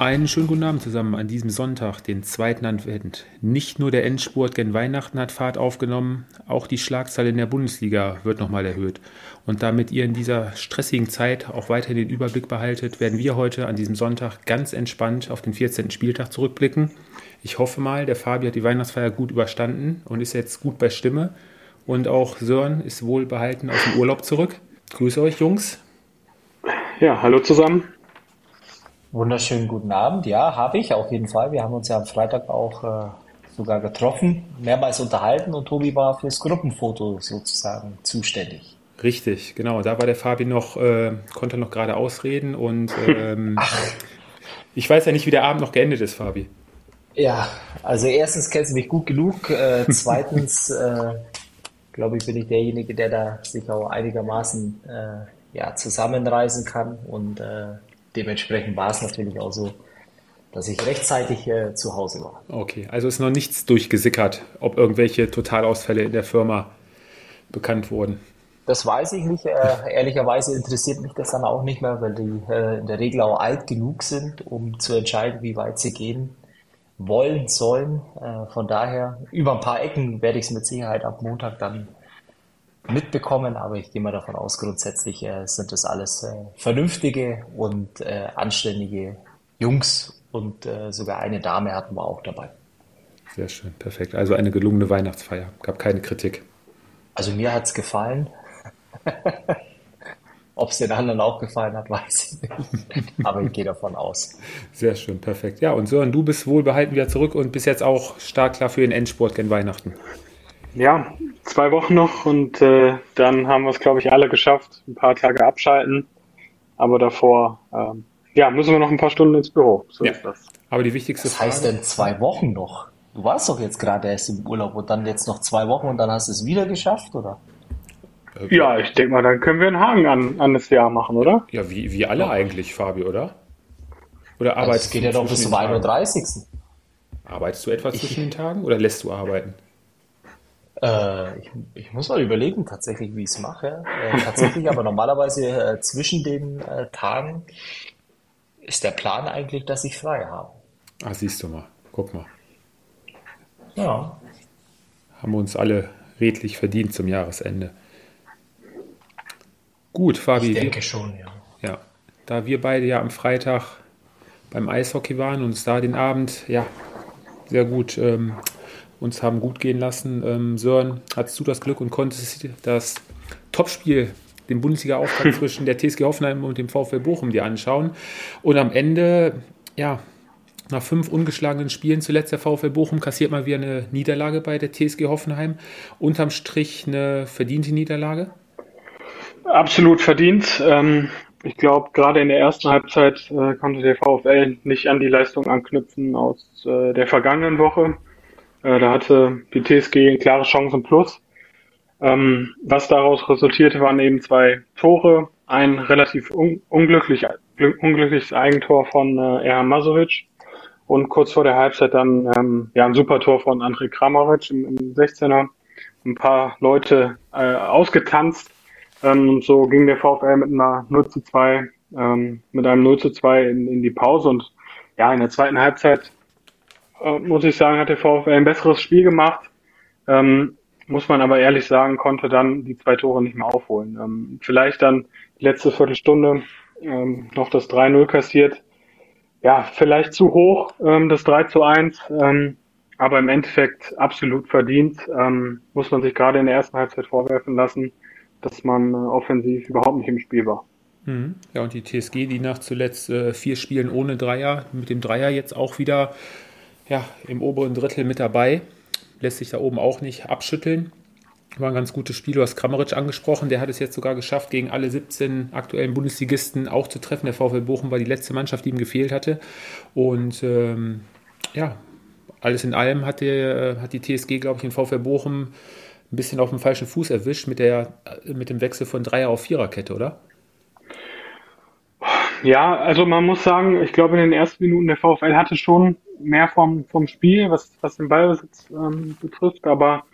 Einen schönen guten Abend zusammen an diesem Sonntag, den zweiten Advent. Nicht nur der Endspurt gen Weihnachten hat Fahrt aufgenommen, auch die Schlagzahl in der Bundesliga wird nochmal erhöht. Und damit ihr in dieser stressigen Zeit auch weiterhin den Überblick behaltet, werden wir heute an diesem Sonntag ganz entspannt auf den 14. Spieltag zurückblicken. Ich hoffe mal, der Fabi hat die Weihnachtsfeier gut überstanden und ist jetzt gut bei Stimme. Und auch Sören ist wohlbehalten aus dem Urlaub zurück. Grüße euch, Jungs. Ja, hallo zusammen. Wunderschönen guten Abend. Ja, habe ich auf jeden Fall. Wir haben uns ja am Freitag auch äh, sogar getroffen, mehrmals unterhalten und Tobi war fürs Gruppenfoto sozusagen zuständig. Richtig, genau. Da war der Fabi noch, äh, konnte noch gerade ausreden und ähm, ich weiß ja nicht, wie der Abend noch geendet ist, Fabi. Ja, also erstens kennst du mich gut genug. Äh, zweitens, äh, glaube ich, bin ich derjenige, der da sich auch einigermaßen äh, ja, zusammenreißen kann und äh, dementsprechend war es natürlich auch so, dass ich rechtzeitig äh, zu Hause war. Okay, also ist noch nichts durchgesickert, ob irgendwelche Totalausfälle in der Firma bekannt wurden. Das weiß ich nicht. Äh, ehrlicherweise interessiert mich das dann auch nicht mehr, weil die äh, in der Regel auch alt genug sind, um zu entscheiden, wie weit sie gehen wollen, sollen. Äh, von daher, über ein paar Ecken werde ich es mit Sicherheit ab Montag dann mitbekommen, aber ich gehe mal davon aus, grundsätzlich äh, sind das alles äh, vernünftige und äh, anständige Jungs und äh, sogar eine Dame hatten wir auch dabei. Sehr schön, perfekt. Also eine gelungene Weihnachtsfeier. Gab keine Kritik. Also mir hat es gefallen. Ob es den anderen auch gefallen hat, weiß ich nicht. Aber ich gehe davon aus. Sehr schön, perfekt. Ja, und Sören, du bist wohlbehalten wieder zurück und bist jetzt auch stark klar für den Endsport gen Weihnachten. Ja, zwei Wochen noch und äh, dann haben wir es, glaube ich, alle geschafft. Ein paar Tage abschalten. Aber davor, ähm, ja, müssen wir noch ein paar Stunden ins Büro. So ja. ist das. Aber die wichtigste Was heißt denn zwei Wochen noch? Du warst doch jetzt gerade erst im Urlaub und dann jetzt noch zwei Wochen und dann hast du es wieder geschafft, oder? Äh, ja, ich denke mal, dann können wir einen Haken an, an das Jahr machen, oder? Ja, wie, wie alle ja. eigentlich, Fabi, oder? Oder arbeitest also geht ja doch bis zum 31. Arbeitest du etwas zwischen den Tagen oder lässt du arbeiten? Äh, ich, ich, muss mal überlegen, tatsächlich, wie ich es mache. Äh, tatsächlich, aber normalerweise äh, zwischen den äh, Tagen ist der Plan eigentlich, dass ich frei habe. Ah, siehst du mal. Guck mal. Ja. Haben wir uns alle redlich verdient zum Jahresende. Gut, Fabi. Ich denke schon, ja. Ja. Da wir beide ja am Freitag beim Eishockey waren und uns da den Abend ja sehr gut ähm, uns haben gut gehen lassen. Ähm, Sören, hattest du das Glück und konntest das Topspiel, den Bundesliga-Auftakt zwischen der TSG Hoffenheim und dem VfL Bochum dir anschauen. Und am Ende, ja, nach fünf ungeschlagenen Spielen zuletzt der VfL Bochum kassiert mal wieder eine Niederlage bei der TSG Hoffenheim. Unterm Strich eine verdiente Niederlage? Absolut verdient. Ähm, ich glaube, gerade in der ersten Halbzeit äh, konnte der VfL nicht an die Leistung anknüpfen aus äh, der vergangenen Woche. Äh, da hatte die TSG klare Chancen plus. Ähm, was daraus resultierte, waren eben zwei Tore. Ein relativ un unglücklich, unglückliches Eigentor von äh, Erhan Masovic und kurz vor der Halbzeit dann ähm, ja, ein super Tor von André Kramaric im, im 16er. Ein paar Leute äh, ausgetanzt. Ähm, so ging der VfL mit einer 0 zu 2, ähm, mit einem 0 zu 2 in, in die Pause und ja, in der zweiten Halbzeit äh, muss ich sagen, hat der VfL ein besseres Spiel gemacht. Ähm, muss man aber ehrlich sagen, konnte dann die zwei Tore nicht mehr aufholen. Ähm, vielleicht dann die letzte Viertelstunde ähm, noch das 3-0 kassiert. Ja, vielleicht zu hoch, ähm, das 3 zu 1, ähm, aber im Endeffekt absolut verdient. Ähm, muss man sich gerade in der ersten Halbzeit vorwerfen lassen, dass man äh, offensiv überhaupt nicht im Spiel war. Mhm. Ja, und die TSG, die nach zuletzt äh, vier Spielen ohne Dreier, mit dem Dreier jetzt auch wieder ja, im oberen Drittel mit dabei. Lässt sich da oben auch nicht abschütteln. War ein ganz gutes Spiel. Du hast Kramaric angesprochen. Der hat es jetzt sogar geschafft, gegen alle 17 aktuellen Bundesligisten auch zu treffen. Der VfL Bochum war die letzte Mannschaft, die ihm gefehlt hatte. Und ähm, ja, alles in allem hat, der, hat die TSG, glaube ich, den VfL Bochum ein bisschen auf dem falschen Fuß erwischt mit, der, mit dem Wechsel von Dreier auf Viererkette, oder? Ja, also man muss sagen, ich glaube, in den ersten Minuten der VfL hatte schon mehr vom, vom Spiel, was, was den Ballbesitz ähm, betrifft, aber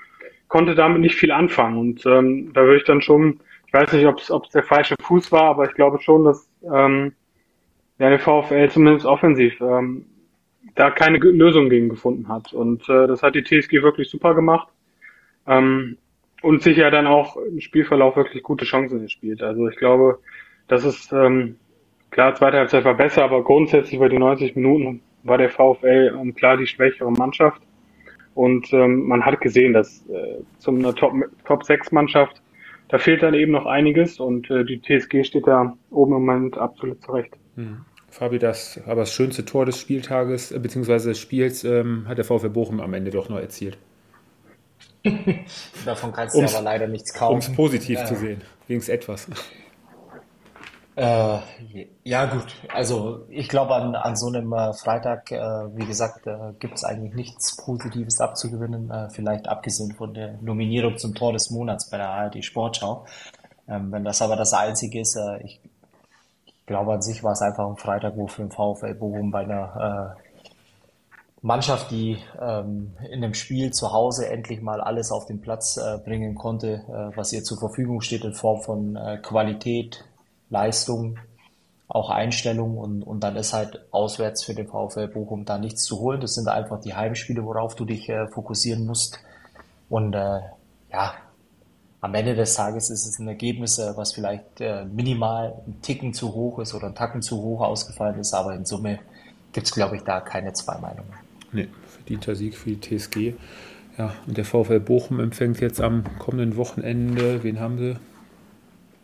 konnte damit nicht viel anfangen. Und ähm, da würde ich dann schon, ich weiß nicht, ob es der falsche Fuß war, aber ich glaube schon, dass ähm, ja, der VfL zumindest offensiv ähm, da keine Lösung gegen gefunden hat. Und äh, das hat die TSG wirklich super gemacht. Ähm, und sich ja dann auch im Spielverlauf wirklich gute Chancen gespielt. Also ich glaube, das ist ähm, klar, zweite Halbzeit war besser, aber grundsätzlich über die 90 Minuten war der VfL ähm, klar die schwächere Mannschaft. Und ähm, man hat gesehen, dass äh, zum einer Top, Top 6 Mannschaft, da fehlt dann eben noch einiges und äh, die TSG steht da oben im Moment absolut zurecht. Mhm. Fabi, das aber das schönste Tor des Spieltages äh, bzw. des Spiels ähm, hat der VfL Bochum am Ende doch noch erzielt. Davon kannst du aber leider nichts kaufen. Um es positiv ja. zu sehen, wenigstens etwas. Äh, ja gut, also ich glaube an, an so einem äh, Freitag, äh, wie gesagt, äh, gibt es eigentlich nichts Positives abzugewinnen, äh, vielleicht abgesehen von der Nominierung zum Tor des Monats bei der ARD Sportschau. Ähm, wenn das aber das Einzige ist, äh, ich glaube, an sich war es einfach ein Freitag, wo für den VfL Bochum bei einer äh, Mannschaft, die ähm, in dem Spiel zu Hause endlich mal alles auf den Platz bringen konnte, was ihr zur Verfügung steht in Form von Qualität, Leistung, auch Einstellung und, und dann ist halt auswärts für den VfL Bochum da nichts zu holen. Das sind einfach die Heimspiele, worauf du dich äh, fokussieren musst. Und äh, ja, am Ende des Tages ist es ein Ergebnis, was vielleicht äh, minimal ein Ticken zu hoch ist oder ein Tacken zu hoch ausgefallen ist, aber in Summe gibt es, glaube ich, da keine zwei Meinungen. Nee, verdienter Sieg für die TSG. Ja, und der VfL Bochum empfängt jetzt am kommenden Wochenende, wen haben sie?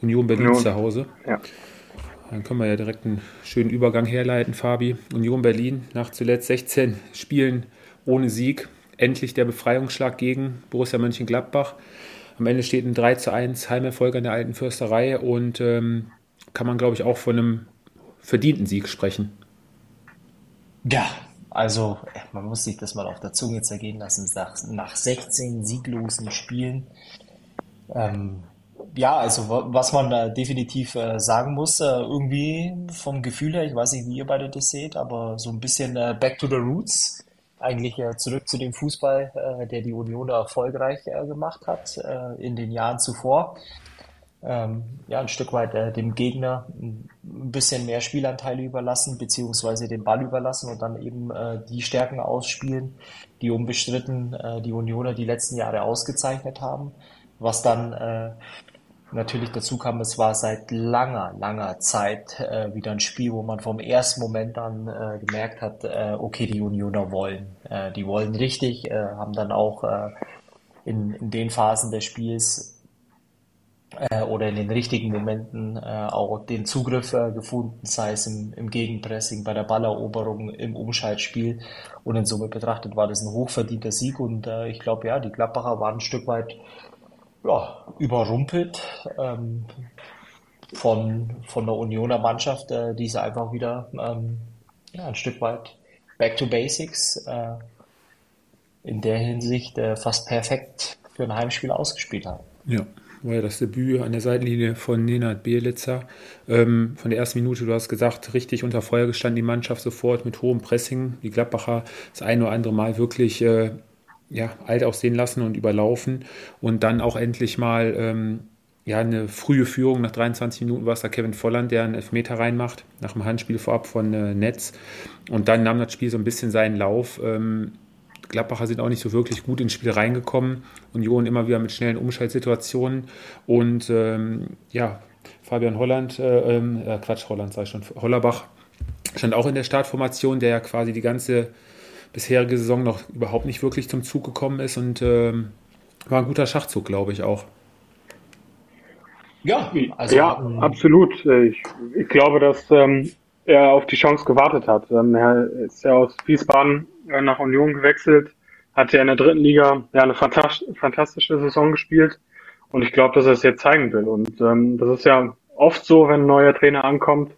Union Berlin Union. zu Hause. Ja. Dann können wir ja direkt einen schönen Übergang herleiten, Fabi. Union Berlin nach zuletzt 16 Spielen ohne Sieg. Endlich der Befreiungsschlag gegen Borussia Mönchengladbach. Am Ende steht ein 3 zu 1 Heimerfolg an der alten Fürsterei und ähm, kann man, glaube ich, auch von einem verdienten Sieg sprechen. Ja, also man muss sich das mal auf der Zunge zergehen lassen. Nach, nach 16 sieglosen Spielen. Ähm, ja, also was man da definitiv äh, sagen muss, äh, irgendwie vom Gefühl her, ich weiß nicht, wie ihr beide das seht, aber so ein bisschen äh, back to the roots eigentlich äh, zurück zu dem Fußball, äh, der die Union erfolgreich äh, gemacht hat in den Jahren zuvor. Ähm, ja, ein Stück weit dem Gegner ein bisschen mehr Spielanteile überlassen, beziehungsweise den Ball überlassen und dann eben die Stärken ausspielen, die unbestritten die Unioner die letzten Jahre ausgezeichnet haben, was dann äh, natürlich dazu kam, es war seit langer, langer Zeit äh, wieder ein Spiel, wo man vom ersten Moment an äh, gemerkt hat, äh, okay, die Unioner wollen. Äh, die wollen richtig, äh, haben dann auch äh, in, in den Phasen des Spiels äh, oder in den richtigen Momenten äh, auch den Zugriff äh, gefunden, sei es im, im Gegenpressing, bei der Balleroberung, im Umschaltspiel. Und in Summe betrachtet war das ein hochverdienter Sieg und äh, ich glaube, ja, die Klappacher waren ein Stück weit ja, überrumpelt ähm, von, von der Unioner Mannschaft, äh, die sie einfach wieder ähm, ja, ein Stück weit back to basics äh, in der Hinsicht äh, fast perfekt für ein Heimspiel ausgespielt haben. Ja, war ja das Debüt an der Seitenlinie von Nenad Bielitzer. Ähm, von der ersten Minute, du hast gesagt, richtig unter Feuer gestanden die Mannschaft sofort mit hohem Pressing. Die Gladbacher das ein oder andere Mal wirklich äh, ja, alt aussehen lassen und überlaufen und dann auch endlich mal ähm, ja, eine frühe Führung nach 23 Minuten war es da Kevin Volland, der einen Elfmeter reinmacht, nach dem Handspiel vorab von äh, Netz. Und dann nahm das Spiel so ein bisschen seinen Lauf. Ähm, Gladbacher sind auch nicht so wirklich gut ins Spiel reingekommen. Union immer wieder mit schnellen Umschaltsituationen. Und ähm, ja, Fabian Holland, äh, ähm, äh, Quatsch, Holland sei schon, Hollerbach stand auch in der Startformation, der ja quasi die ganze bisherige Saison noch überhaupt nicht wirklich zum Zug gekommen ist und ähm, war ein guter Schachzug, glaube ich auch. Ja, also, ja ähm, absolut. Ich, ich glaube, dass ähm, er auf die Chance gewartet hat. Ähm, er ist ja aus Wiesbaden äh, nach Union gewechselt, hat ja in der dritten Liga ja eine fantastische Saison gespielt und ich glaube, dass er es jetzt zeigen will. Und ähm, das ist ja oft so, wenn ein neuer Trainer ankommt,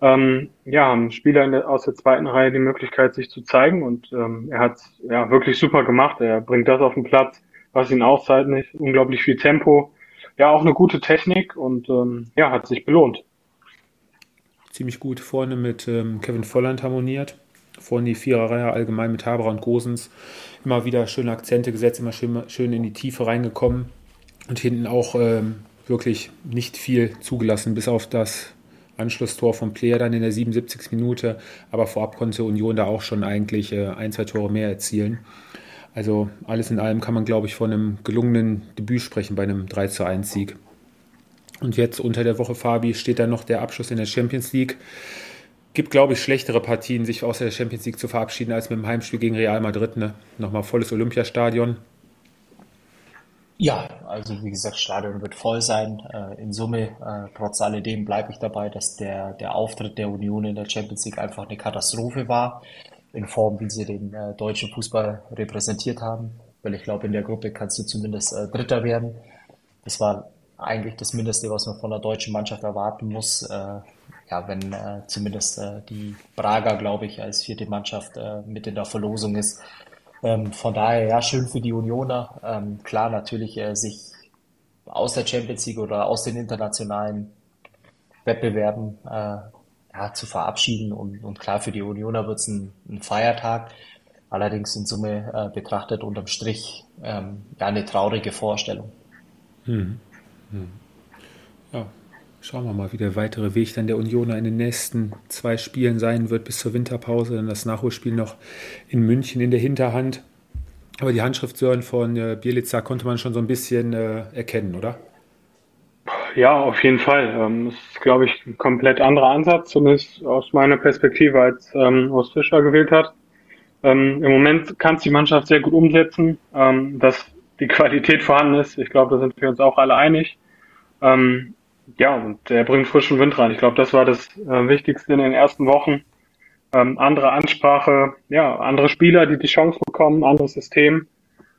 ähm, ja, haben Spieler der, aus der zweiten Reihe die Möglichkeit, sich zu zeigen und ähm, er hat ja wirklich super gemacht. Er bringt das auf den Platz, was ihn auszeichnet, unglaublich viel Tempo, ja auch eine gute Technik und ähm, ja, hat sich belohnt. ziemlich gut vorne mit ähm, Kevin Volland harmoniert. Vorne die Viererreihe allgemein mit Haber und Gosens. Immer wieder schöne Akzente gesetzt, immer schön, schön in die Tiefe reingekommen. Und hinten auch ähm, wirklich nicht viel zugelassen, bis auf das Anschlusstor vom Player dann in der 77. Minute. Aber vorab konnte Union da auch schon eigentlich äh, ein, zwei Tore mehr erzielen. Also alles in allem kann man, glaube ich, von einem gelungenen Debüt sprechen bei einem 3 zu 1 Sieg. Und jetzt unter der Woche, Fabi, steht dann noch der Abschluss in der Champions League. Gibt, glaube ich, schlechtere Partien, sich aus der Champions League zu verabschieden, als mit dem Heimspiel gegen Real Madrid. Ne? Nochmal volles Olympiastadion. Ja, also wie gesagt, Stadion wird voll sein. Äh, in Summe, äh, trotz alledem bleibe ich dabei, dass der, der Auftritt der Union in der Champions League einfach eine Katastrophe war, in Form, wie sie den äh, deutschen Fußball repräsentiert haben. Weil ich glaube, in der Gruppe kannst du zumindest Dritter werden. Das war eigentlich das Mindeste, was man von der deutschen Mannschaft erwarten muss. ja, wenn zumindest die Prager, glaube ich, als vierte Mannschaft mit in der Verlosung ist, ähm, von daher, ja, schön für die Unioner. Ähm, klar, natürlich äh, sich aus der Champions League oder aus den internationalen Wettbewerben äh, ja, zu verabschieden. Und, und klar, für die Unioner wird es ein, ein, Feiertag. Allerdings in Summe äh, betrachtet unterm Strich ähm, ja eine traurige Vorstellung. Hm. Hm. Ja, Schauen wir mal, wie der weitere Weg dann der Unioner in den nächsten zwei Spielen sein wird bis zur Winterpause. Dann das Nachholspiel noch in München in der Hinterhand. Aber die Handschrift Sören von äh, Bielica konnte man schon so ein bisschen äh, erkennen, oder? Ja, auf jeden Fall. Ähm, das ist, glaube ich, ein komplett anderer Ansatz, zumindest aus meiner Perspektive, als ähm, Horst Fischer gewählt hat. Ähm, Im Moment kann es die Mannschaft sehr gut umsetzen, ähm, dass die Qualität vorhanden ist. Ich glaube, da sind wir uns auch alle einig. Ähm, ja, und er bringt frischen Wind rein. Ich glaube, das war das äh, Wichtigste in den ersten Wochen. Ähm, andere Ansprache, ja, andere Spieler, die die Chance bekommen, anderes System.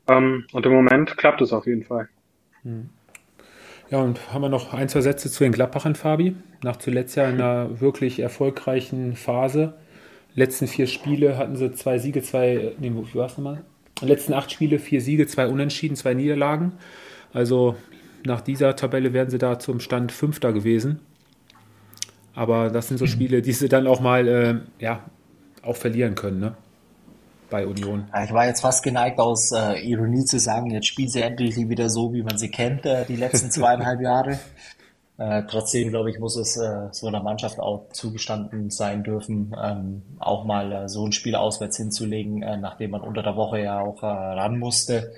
Ähm, und im Moment klappt es auf jeden Fall. Hm. Ja, und haben wir noch ein, zwei Sätze zu den Gladbachern, Fabi? Nach zuletzt ja in einer wirklich erfolgreichen Phase. Letzten vier Spiele hatten sie zwei Siege, zwei, nee, wie war es nochmal? Letzten acht Spiele, vier Siege, zwei Unentschieden, zwei Niederlagen. Also nach dieser Tabelle wären sie da zum Stand Fünfter gewesen. Aber das sind so mhm. Spiele, die sie dann auch mal äh, ja, auch verlieren können, ne? Bei Union. Ich war jetzt fast geneigt, aus äh, Ironie zu sagen, jetzt spielen sie endlich wieder so, wie man sie kennt, äh, die letzten zweieinhalb Jahre. Äh, trotzdem, glaube ich, muss es äh, so einer Mannschaft auch zugestanden sein dürfen, ähm, auch mal äh, so ein Spiel auswärts hinzulegen, nachdem man unter der Woche ja auch ran musste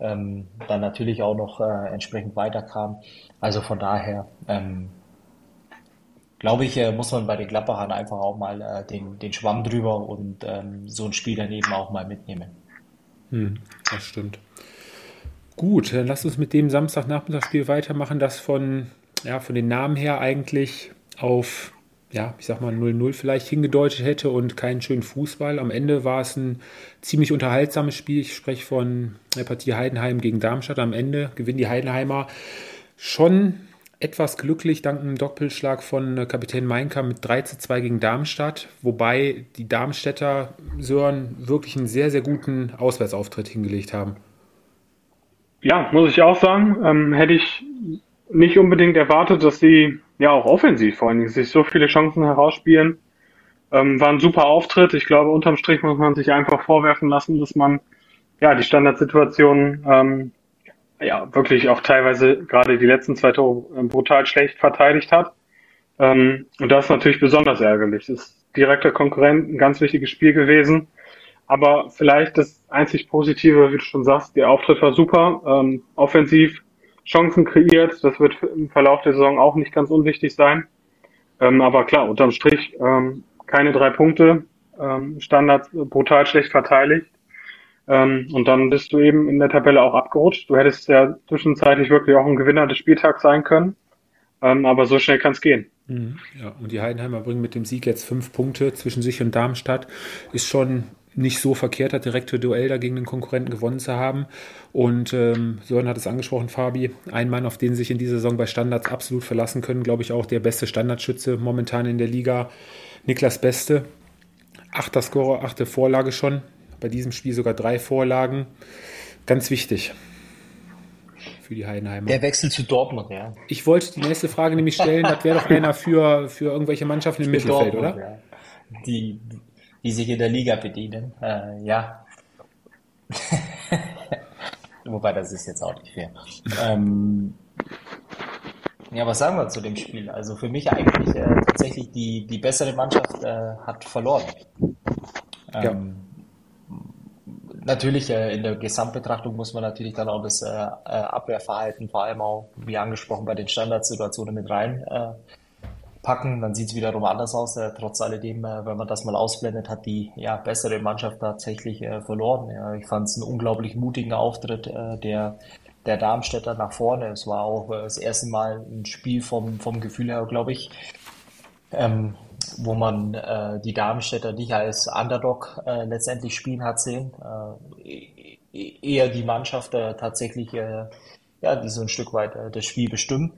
ähm, dann natürlich auch noch äh, entsprechend weiterkam. Also von daher ähm, glaube ich, äh, muss man bei den Klappachern einfach auch mal äh, den, den Schwamm drüber und ähm, so ein Spiel daneben auch mal mitnehmen. Hm, das stimmt. Gut, dann lass uns mit dem Samstagnachmittagsspiel weitermachen, das von, ja, von den Namen her eigentlich auf ja, ich sag mal 0-0 vielleicht hingedeutet hätte und keinen schönen Fußball. Am Ende war es ein ziemlich unterhaltsames Spiel. Ich spreche von der Partie Heidenheim gegen Darmstadt. Am Ende gewinnen die Heidenheimer schon etwas glücklich dank einem Doppelschlag von Kapitän Meinker mit 3 zu 2 gegen Darmstadt, wobei die Darmstädter Sören wirklich einen sehr, sehr guten Auswärtsauftritt hingelegt haben. Ja, muss ich auch sagen. Ähm, hätte ich nicht unbedingt erwartet, dass sie ja auch offensiv vor allen Dingen sich so viele Chancen herausspielen. Ähm, war ein super Auftritt. Ich glaube, unterm Strich muss man sich einfach vorwerfen lassen, dass man ja die Standardsituation ähm, ja wirklich auch teilweise gerade die letzten zwei Tore äh, brutal schlecht verteidigt hat. Ähm, und das ist natürlich besonders ärgerlich. Das ist direkter Konkurrent, ein ganz wichtiges Spiel gewesen. Aber vielleicht das einzig Positive, wie du schon sagst, der Auftritt war super, ähm, offensiv Chancen kreiert. Das wird im Verlauf der Saison auch nicht ganz unwichtig sein. Ähm, aber klar, unterm Strich ähm, keine drei Punkte, ähm, Standards brutal schlecht verteidigt. Ähm, und dann bist du eben in der Tabelle auch abgerutscht. Du hättest ja zwischenzeitlich wirklich auch ein Gewinner des Spieltags sein können. Ähm, aber so schnell kann es gehen. Mhm. Ja, und die Heidenheimer bringen mit dem Sieg jetzt fünf Punkte zwischen sich und Darmstadt. Ist schon nicht so verkehrt hat, direkte Duell da gegen den Konkurrenten gewonnen zu haben. Und ähm, Sören hat es angesprochen, Fabi, ein Mann, auf den sich in dieser Saison bei Standards absolut verlassen können, glaube ich auch der beste Standardschütze momentan in der Liga. Niklas Beste, achter Scorer, achte Vorlage schon. Bei diesem Spiel sogar drei Vorlagen. Ganz wichtig. für die Heidenheimer. Der Wechsel zu Dortmund, ja. Ich wollte die nächste Frage nämlich stellen, das wäre doch einer für, für irgendwelche Mannschaften im Mittelfeld, Dortmund, oder? ja. Die, die sich in der Liga bedienen. Äh, ja. Wobei, das ist jetzt auch nicht fair. Ähm, ja, was sagen wir zu dem Spiel? Also für mich eigentlich äh, tatsächlich die, die bessere Mannschaft äh, hat verloren. Ähm, Natürlich äh, in der Gesamtbetrachtung muss man natürlich dann auch das äh, äh, Abwehrverhalten, vor allem auch, wie angesprochen, bei den Standardsituationen mit rein packen. Dann sieht es wiederum anders aus. Äh, trotz alledem, äh, wenn man das mal ausblendet, hat die ja, bessere Mannschaft tatsächlich äh, verloren. Ja, ich fand es einen unglaublich mutigen Auftritt äh, der, der Darmstädter nach vorne. Es war auch äh, das erste Mal ein Spiel vom, vom Gefühl her, glaube ich, ähm, wo man äh, die Darmstädter nicht als Underdog letztendlich spielen hat sehen. Äh, e- eher die Mannschaft tatsächlich, ja, die so ein Stück weit äh, das Spiel bestimmt.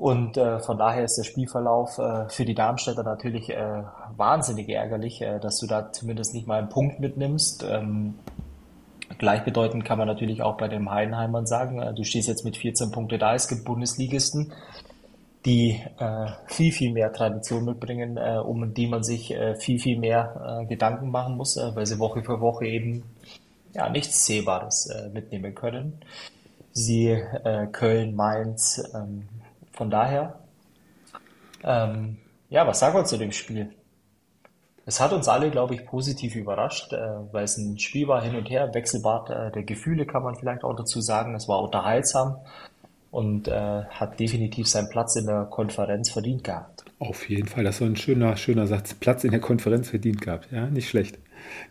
Und äh, von daher ist der Spielverlauf äh, für die Darmstädter natürlich äh, wahnsinnig ärgerlich, äh, dass du da zumindest nicht mal einen Punkt mitnimmst. Ähm, gleichbedeutend kann man natürlich auch bei den Heidenheimern sagen, äh, du stehst jetzt mit 14 Punkte da, es gibt Bundesligisten, die äh, viel, viel mehr Tradition mitbringen, äh, um die man sich äh, viel, viel mehr äh, Gedanken machen muss, äh, weil sie Woche für Woche eben ja, nichts Sehbares äh, mitnehmen können. Sie äh, Köln, Mainz, ähm, von daher, ähm, ja, was sagen wir zu dem Spiel? Es hat uns alle, glaube ich, positiv überrascht, äh, weil es ein Spiel war hin und her, Wechselbad äh, der Gefühle kann man vielleicht auch dazu sagen. Es war unterhaltsam und äh, hat definitiv seinen Platz in der Konferenz verdient gehabt. Auf jeden Fall, das war ein schöner, schöner Satz. Platz in der Konferenz verdient gehabt. Ja, nicht schlecht.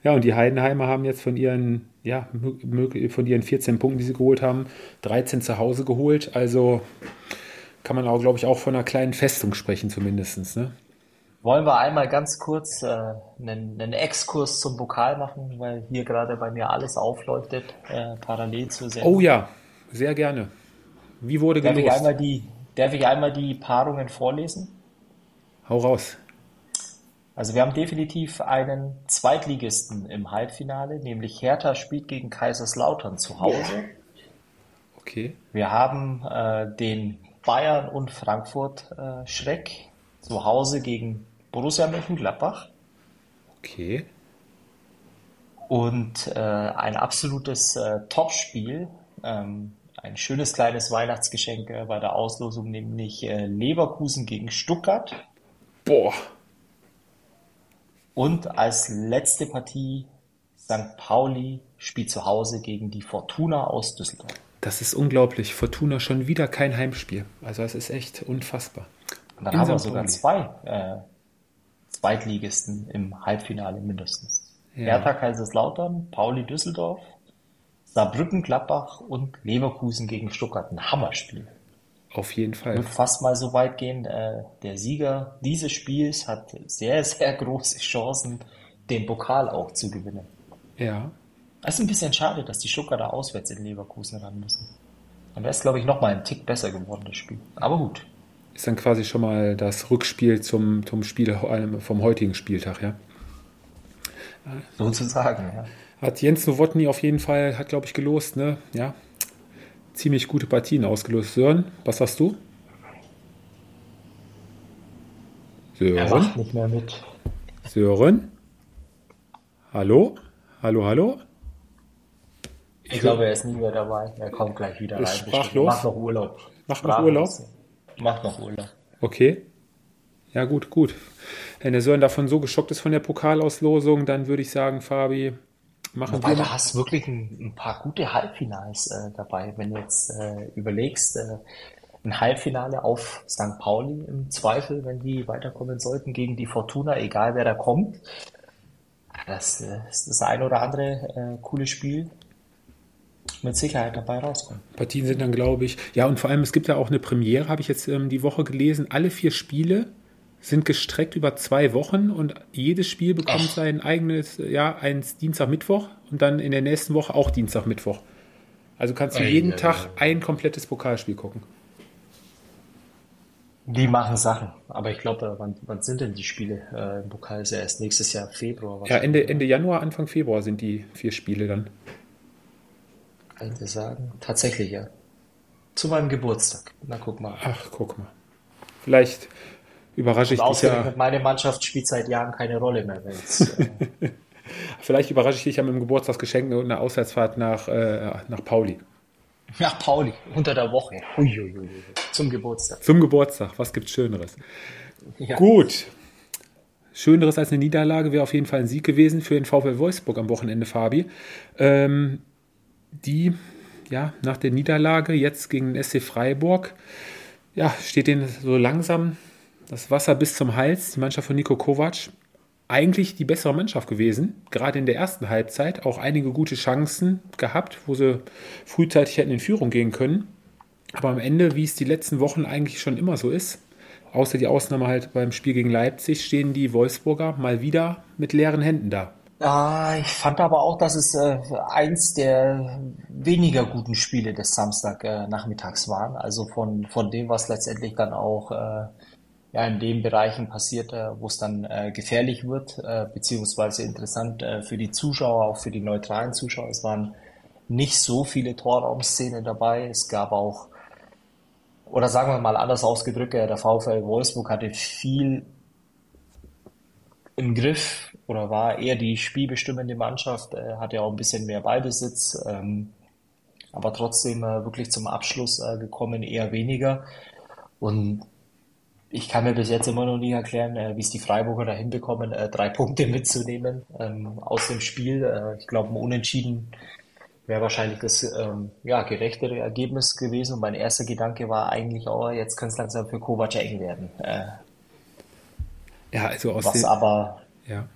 Ja, und die Heidenheimer haben jetzt von ihren, ja, von ihren 14 Punkten, die sie geholt haben, 13 zu Hause geholt. Also kann man auch, glaube ich, auch von einer kleinen Festung sprechen, zumindest. Ne? Wollen wir einmal ganz kurz äh, einen, einen Exkurs zum Pokal machen, weil hier gerade bei mir alles aufleuchtet, äh, parallel zur Sendung. Oh ja, sehr gerne. Wie wurde Darf ich einmal die, darf ich einmal die Paarungen vorlesen? Hau raus. Also wir haben definitiv einen Zweitligisten im Halbfinale, nämlich Hertha spielt gegen Kaiserslautern zu Hause. Okay. Wir haben äh, den Bayern und Frankfurt äh, Schreck zu Hause gegen Borussia Mönchengladbach Okay. und äh, ein absolutes äh, Topspiel, ähm, ein schönes kleines Weihnachtsgeschenk äh, bei der Auslosung, nämlich äh, Leverkusen gegen Stuttgart. Boah. Und als letzte Partie St. Pauli spielt zu Hause gegen die Fortuna aus Düsseldorf. Das ist unglaublich. Fortuna schon wieder kein Heimspiel. Also es ist echt unfassbar. Und dann In haben wir sogar zwei äh, Zweitligisten im Halbfinale mindestens. Ja. Hertha Kaiserslautern, Pauli Düsseldorf, Saarbrücken Gladbach und Leverkusen gegen Stuttgart. Ein Hammerspiel. Auf jeden Fall. würde fast mal so weit gehen, äh, der Sieger dieses Spiels hat sehr, sehr große Chancen, den Pokal auch zu gewinnen. Ja. Es ist ein bisschen schade, dass die Stuttgarter auswärts in Leverkusen ran müssen. Dann wäre es, glaube ich, nochmal ein Tick besser geworden, das Spiel. Aber gut. Ist dann quasi schon mal das Rückspiel zum, zum Spiel äh, vom heutigen Spieltag, ja. Sozusagen, ja. Hat Jens Nowotny auf jeden Fall, hat glaube ich gelost, ne? Ja. Ziemlich gute Partien ausgelost. Sören, was hast du? Er Sören? macht nicht mehr mit. Sören? Hallo? Hallo, hallo? Ich glaube, er ist nie mehr dabei. Er kommt gleich wieder rein. Sprachlos? Macht noch Urlaub. Macht noch Sprachlos. Macht noch Urlaub. Okay. Ja, gut, gut. Wenn der Sören davon so geschockt ist von der Pokalauslosung, dann würde ich sagen, Fabi, machen Wobei, wir du mal. hast wirklich ein, ein paar gute Halbfinals äh, dabei. Wenn du jetzt äh, überlegst, äh, ein Halbfinale auf St. Pauli im Zweifel, wenn die weiterkommen sollten gegen die Fortuna, egal wer da kommt. Das äh, ist das ein oder andere äh, coole Spiel mit Sicherheit dabei rauskommen. Partien sind dann, glaube ich, ja, und vor allem, es gibt ja auch eine Premiere, habe ich jetzt ähm, die Woche gelesen. Alle vier Spiele sind gestreckt über zwei Wochen und jedes Spiel bekommt Ach. sein eigenes, äh, ja, eins Dienstag, Mittwoch und dann in der nächsten Woche auch Dienstag, Mittwoch. Also kannst du jeden ei, Tag ei. ein komplettes Pokalspiel gucken. Die machen Sachen, aber ich glaube, wann, wann sind denn die Spiele äh, im Pokal? Ist ja erst nächstes Jahr Februar. Ja, Ende, Ende Januar, Anfang Februar sind die vier Spiele dann. Könnte sagen. Tatsächlich, ja. Zu meinem Geburtstag. Na, guck mal. Ach, guck mal. Vielleicht überrasche ich dich ja. Meine Mannschaft spielt seit Jahren keine Rolle mehr. Äh Vielleicht überrasche ich dich ja mit dem Geburtstagsgeschenk und einer Auswärtsfahrt nach, äh, nach Pauli. Nach Pauli, unter der Woche. Uiuiui. Zum Geburtstag. Zum Geburtstag, was gibt's Schöneres? Ja. Gut. Schöneres als eine Niederlage wäre auf jeden Fall ein Sieg gewesen für den VfL Wolfsburg am Wochenende, Fabi. Ähm, die, ja, nach der Niederlage jetzt gegen den SC Freiburg, ja, steht denen so langsam das Wasser bis zum Hals. Die Mannschaft von Nico Kovac eigentlich die bessere Mannschaft gewesen. Gerade in der ersten Halbzeit auch einige gute Chancen gehabt, wo sie frühzeitig hätten in Führung gehen können. Aber am Ende, wie es die letzten Wochen eigentlich schon immer so ist, außer die Ausnahme halt beim Spiel gegen Leipzig, stehen die Wolfsburger mal wieder mit leeren Händen da. Ah, ich fand aber auch, dass es äh, eins der weniger guten Spiele des Samstagnachmittags äh, waren. Also von, von dem, was letztendlich dann auch äh, ja, in den Bereichen passiert, äh, wo es dann äh, gefährlich wird, äh, beziehungsweise interessant äh, für die Zuschauer, auch für die neutralen Zuschauer. Es waren nicht so viele Torraumszenen dabei. Es gab auch, oder sagen wir mal anders ausgedrückt, der VfL Wolfsburg hatte viel im Griff oder war eher die spielbestimmende Mannschaft, äh, hatte auch ein bisschen mehr Ballbesitz, ähm, aber trotzdem äh, wirklich zum Abschluss äh, gekommen, eher weniger. Und ich kann mir bis jetzt immer noch nie erklären, äh, wie es die Freiburger da hinbekommen, äh, drei Punkte mitzunehmen ähm, aus dem Spiel. Äh, ich glaube, ein Unentschieden wäre wahrscheinlich das ähm, ja, gerechtere Ergebnis gewesen. Und mein erster Gedanke war eigentlich auch, jetzt könnte es langsam für Kovac eng werden. Äh, ja, also aus was aber, ja.